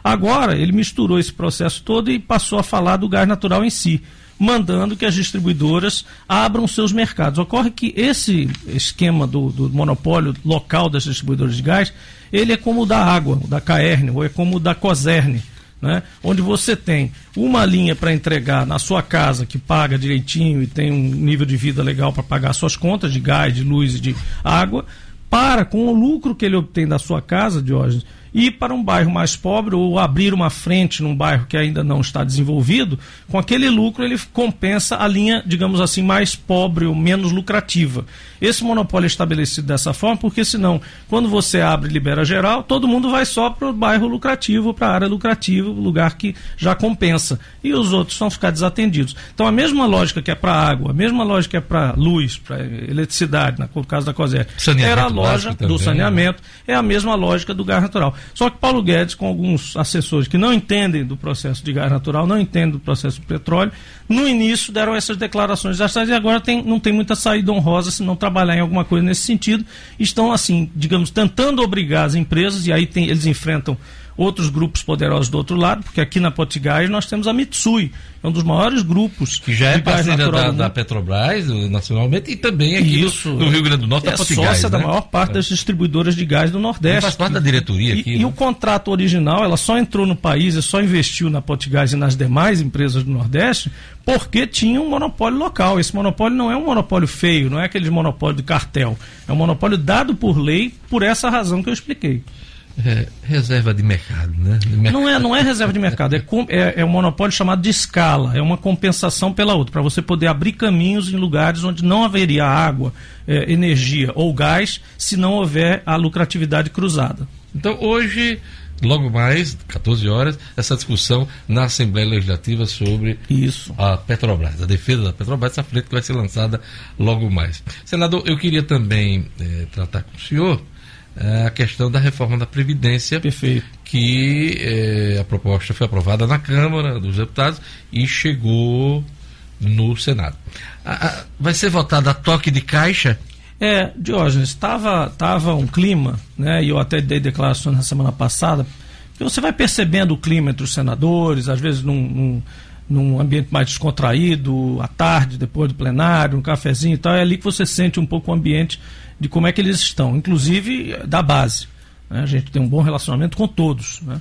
Agora, ele misturou esse processo todo e passou a falar do gás natural em si mandando que as distribuidoras abram seus mercados. Ocorre que esse esquema do, do monopólio local das distribuidoras de gás, ele é como o da água, o da Caerne, ou é como o da Coserne. Né? onde você tem uma linha para entregar na sua casa que paga direitinho e tem um nível de vida legal para pagar suas contas de gás, de luz e de água, para com o lucro que ele obtém da sua casa, Diógenes, ir para um bairro mais pobre ou abrir uma frente num bairro que ainda não está desenvolvido, com aquele lucro ele compensa a linha, digamos assim, mais pobre ou menos lucrativa. Esse monopólio é estabelecido dessa forma porque senão, quando você abre e libera geral, todo mundo vai só para o bairro lucrativo, para a área lucrativa, lugar que já compensa. E os outros vão ficar desatendidos. Então a mesma lógica que é para água, a mesma lógica que é para luz, para eletricidade, no caso da COSER, era a loja do né? saneamento, é a mesma lógica do gás natural. Só que Paulo Guedes, com alguns assessores que não entendem do processo de gás natural, não entendem do processo de petróleo, no início deram essas declarações e agora tem, não tem muita saída honrosa se não trabalhar em alguma coisa nesse sentido. Estão, assim, digamos, tentando obrigar as empresas, e aí tem, eles enfrentam outros grupos poderosos do outro lado, porque aqui na Potigás nós temos a Mitsui, é um dos maiores grupos. Que já é parceira da, da, Petrobras nacionalmente e também aqui Isso, no, no, Rio Grande do Norte, é da Potigás. sócia né? da maior parte é. das distribuidoras de gás do Nordeste. E faz parte da diretoria e, aqui. E, né? o contrato original, ela só entrou no país e só investiu na Potigás e nas demais empresas do Nordeste porque tinha um monopólio local. Esse monopólio não é um monopólio feio, não é aquele monopólio de cartel. É um monopólio dado por lei por essa razão que eu expliquei. É, reserva de mercado, né? De mercado. Não, é, não é reserva de mercado, é, é, é um monopólio chamado de escala, é uma compensação pela outra, para você poder abrir caminhos em lugares onde não haveria água, é, energia ou gás, se não houver a lucratividade cruzada. Então hoje, logo mais, 14 horas, essa discussão na Assembleia Legislativa sobre Isso. a Petrobras, a defesa da Petrobras, essa frente que vai ser lançada logo mais. Senador, eu queria também é, tratar com o senhor a questão da reforma da Previdência. Perfeito. Que é, a proposta foi aprovada na Câmara dos Deputados e chegou no Senado. A, a, vai ser votada a toque de caixa? É, Diógenes, estava tava um clima, né, e eu até dei declarações na semana passada, que você vai percebendo o clima entre os senadores, às vezes num, num, num ambiente mais descontraído, à tarde, depois do plenário, um cafezinho e tal, é ali que você sente um pouco o ambiente de como é que eles estão, inclusive da base. Né? A gente tem um bom relacionamento com todos. Né?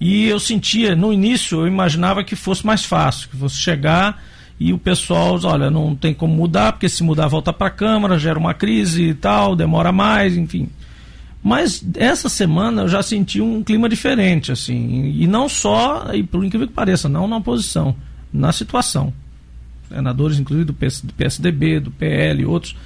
E eu sentia, no início, eu imaginava que fosse mais fácil, que fosse chegar e o pessoal, olha, não tem como mudar, porque se mudar volta para a Câmara, gera uma crise e tal, demora mais, enfim. Mas essa semana eu já senti um clima diferente, assim, e não só, e por incrível que pareça, não na oposição, na situação. Senadores, inclusive do, PS, do PSDB, do PL e outros,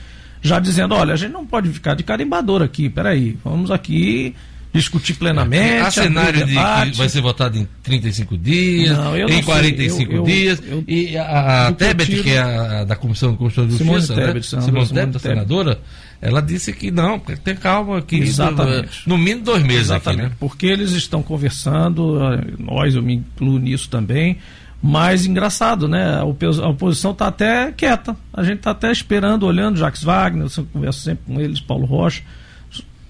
já dizendo, olha, a gente não pode ficar de carimbador aqui, peraí, vamos aqui discutir plenamente. É, há cenário de que vai ser votado em 35 dias, não, em 45 eu, dias, eu, eu, e a, a Tebet, que é a, da Comissão de Constituição de Justiça, Simone Tebet, né? Simone, Tebet, senadora, ela disse que não, tem calma aqui, Exatamente. no mínimo dois meses Exatamente, aqui, né? porque eles estão conversando, nós, eu me incluo nisso também, mas engraçado, né? A oposição está até quieta. A gente está até esperando, olhando Jacques Wagner, eu converso sempre com eles, Paulo Rocha.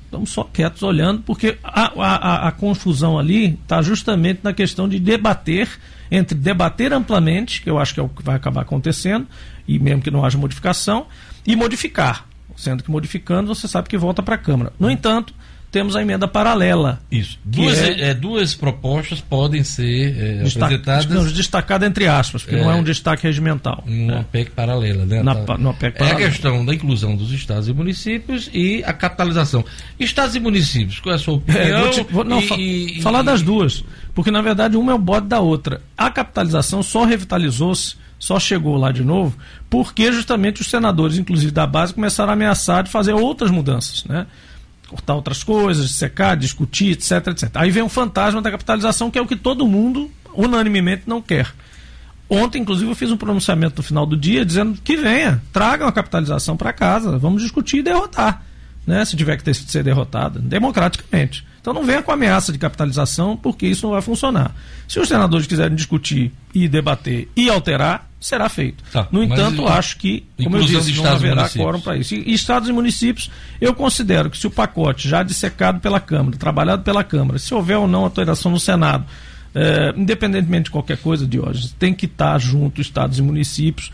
Estamos só quietos olhando, porque a, a, a confusão ali está justamente na questão de debater, entre debater amplamente, que eu acho que é o que vai acabar acontecendo, e mesmo que não haja modificação, e modificar. Sendo que modificando, você sabe que volta para a Câmara. No entanto, temos a emenda paralela. Isso. Duas, é, é, duas propostas podem ser é, apresentadas. Não, destacada entre aspas, porque não é um destaque regimental. Uma né? PEC paralela, né? Na, tá. numa PEC paralela. É a questão da inclusão dos estados e municípios e a capitalização. Estados e municípios, qual é a sua opinião? Vou te, vou, não, e, fa falar das duas, porque na verdade uma é o bode da outra. A capitalização só revitalizou-se só chegou lá de novo porque justamente os senadores, inclusive da base, começaram a ameaçar de fazer outras mudanças, né? Cortar outras coisas, secar, discutir, etc, etc. Aí vem um fantasma da capitalização, que é o que todo mundo unanimemente não quer. Ontem, inclusive, eu fiz um pronunciamento no final do dia dizendo que venha, tragam a capitalização para casa, vamos discutir e derrotar, né, se tiver que ter, ser derrotada, democraticamente. Então não venha com ameaça de capitalização, porque isso não vai funcionar. Se os senadores quiserem discutir e debater e alterar, será feito. Tá, no entanto, e- acho que, como eu disse, de não haverá quórum para isso. E, estados e municípios, eu considero que se o pacote já dissecado pela Câmara, trabalhado pela Câmara, se houver ou não alteração no Senado, eh, independentemente de qualquer coisa, Diógenes, tem que estar junto estados e municípios.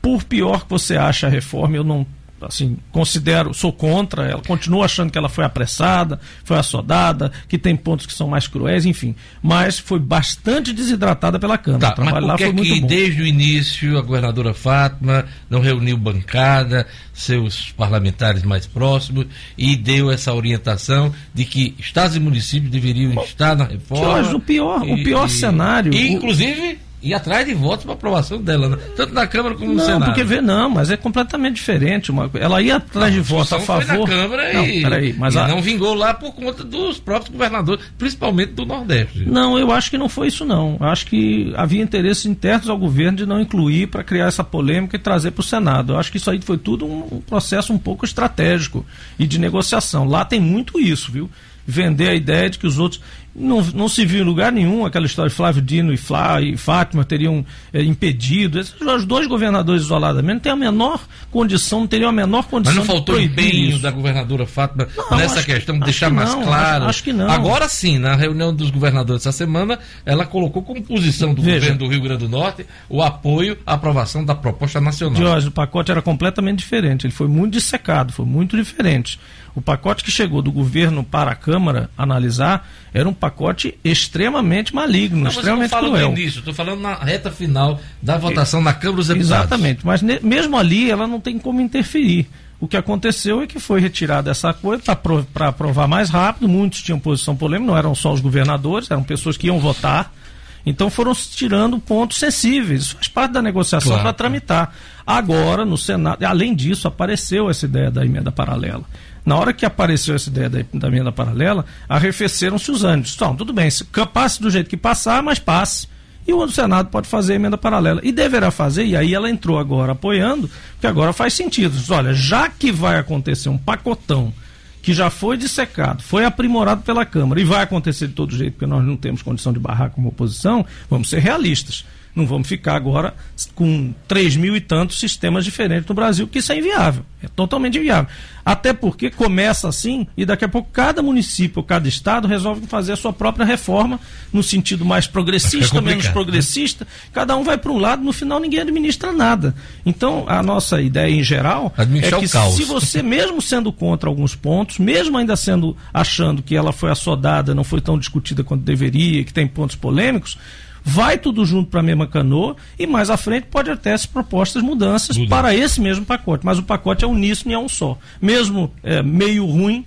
Por pior que você ache a reforma, eu não assim, considero, sou contra ela, continuo achando que ela foi apressada, foi assodada, que tem pontos que são mais cruéis, enfim. Mas foi bastante desidratada pela Câmara. Tá, o trabalho lá que foi muito que bom. desde o início a governadora Fátima não reuniu bancada, seus parlamentares mais próximos e deu essa orientação de que estados e municípios deveriam estar na reforma? Jorge, o pior- o pior cenário- E, o- inclusive, ir atrás de votos para aprovação dela, né? tanto na Câmara como no Não, Senado. porque vê, não, mas é completamente diferente. Uma, ela ia atrás de votos a favor. Foi na Câmara não, e, peraí, mas e a- não vingou lá por conta dos próprios governadores, principalmente do Nordeste. Não, eu acho que não foi isso não. Eu acho que havia interesses internos ao governo de não incluir para criar essa polêmica e trazer para o Senado. Eu acho que isso aí foi tudo um processo um pouco estratégico e de negociação. Lá tem muito isso, viu? Vender a ideia de que os outros. Não, não se viu em lugar nenhum aquela história de Flávio Dino e, Flá, e Fátima teriam eh, impedido. Esses, os dois governadores isoladamente não têm a menor condição, não teriam a menor Mas condição não de faltou empenho isso. da governadora Fátima Não, nessa que- questão acho deixar que mais não, claro? acho- acho que não. Agora sim, na reunião dos governadores essa semana, ela colocou como posição do Veja. governo do Rio Grande do Norte o apoio à aprovação da proposta nacional. Jorge, o pacote era completamente diferente. Ele foi muito dissecado, foi muito diferente. O pacote que chegou do governo para a Câmara analisar era um pacote extremamente maligno, Não, mas eu não extremamente falo cruel. no início, estou falando na reta final da votação na Câmara dos Deputados. Exatamente, mas mesmo ali ela não tem como interferir. O que aconteceu é que foi retirada essa coisa para aprovar mais rápido. Muitos tinham posição polêmica, não eram só os governadores, eram pessoas que iam votar. Então foram se tirando pontos sensíveis. Isso faz parte da negociação Claro. para tramitar. Agora, no Senado, além disso, apareceu essa ideia da emenda paralela. Na hora que apareceu essa ideia da, da emenda paralela, arrefeceram-se os ânimos. Então, tudo bem, se passe do jeito que passar, mas passe. E o Senado pode fazer a emenda paralela. E deverá fazer, e aí ela entrou agora apoiando, que agora faz sentido. Olha, já que vai acontecer um pacotão que já foi dissecado, foi aprimorado pela Câmara e vai acontecer de todo jeito, porque nós não temos condição de barrar como oposição, vamos ser realistas. Não vamos ficar agora com 3 mil e tantos sistemas diferentes no Brasil, porque isso é inviável. É totalmente inviável. Até porque começa assim e daqui a pouco cada município ou cada estado resolve fazer a sua própria reforma no sentido mais progressista, complicado, menos né? progressista. Cada um vai para um lado, no final ninguém administra nada. Então, a nossa ideia em geral é que se você, mesmo sendo contra alguns pontos, mesmo ainda sendo achando que ela foi assodada, não foi tão discutida quanto deveria, que tem pontos polêmicos, vai tudo junto para a mesma canoa e mais à frente pode até se propostas mudanças Mudança. para esse mesmo pacote. Mas o pacote é uníssono e é um só. Mesmo é, meio ruim,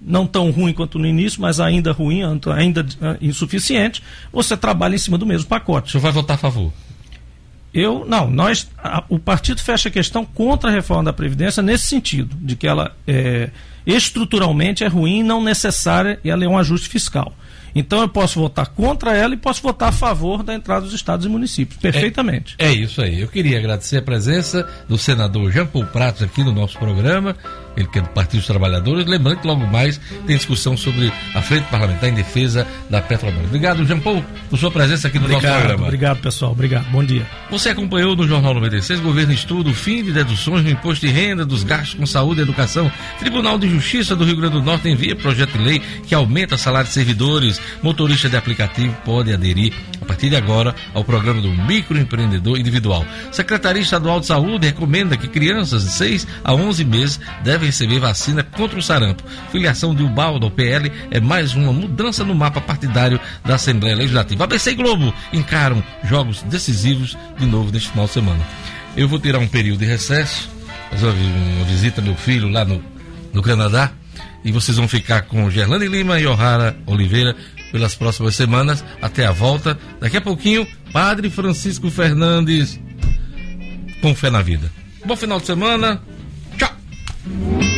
não tão ruim quanto no início, mas ainda ruim, ainda ah, insuficiente, você trabalha em cima do mesmo pacote. O senhor vai votar a favor? Eu, não, nós, a- o partido fecha a questão contra a reforma da Previdência nesse sentido, de que ela é, estruturalmente é ruim, não necessária e ela é um ajuste fiscal. Então eu posso votar contra ela e posso votar a favor da entrada dos estados e municípios, perfeitamente. É isso aí. Eu queria agradecer a presença do senador Jean Paul Pratos aqui no nosso programa, ele que é do Partido dos Trabalhadores. Lembrando que logo mais tem discussão sobre a frente parlamentar em defesa da Petrobras. Obrigado, Jean Paul, por sua presença aqui no nosso Obrigado, programa. obrigado pessoal, obrigado, bom dia. Você acompanhou no Jornal 96, governo estuda o fim de deduções no imposto de renda dos gastos com saúde e educação. Tribunal de Justiça do Rio Grande do Norte envia projeto de lei que aumenta salário de servidores. Motorista de aplicativo pode aderir a partir de agora ao programa do microempreendedor individual. Secretaria Estadual de Saúde recomenda que crianças de 6 a 11 meses devem receber vacina contra o sarampo. Filiação de Ubaldo ao PL é mais uma mudança no mapa partidário da Assembleia Legislativa. ABC e Globo encaram jogos decisivos de novo neste final de semana. Eu vou tirar um período de recesso, fazer uma vi- uma visita meu filho lá no, no Canadá, e vocês vão ficar com Gerlane Lima e O'Hara Oliveira pelas próximas semanas, até a volta. Daqui a pouquinho, Padre Francisco Fernandes, com fé na vida. Bom final de semana. Thank you.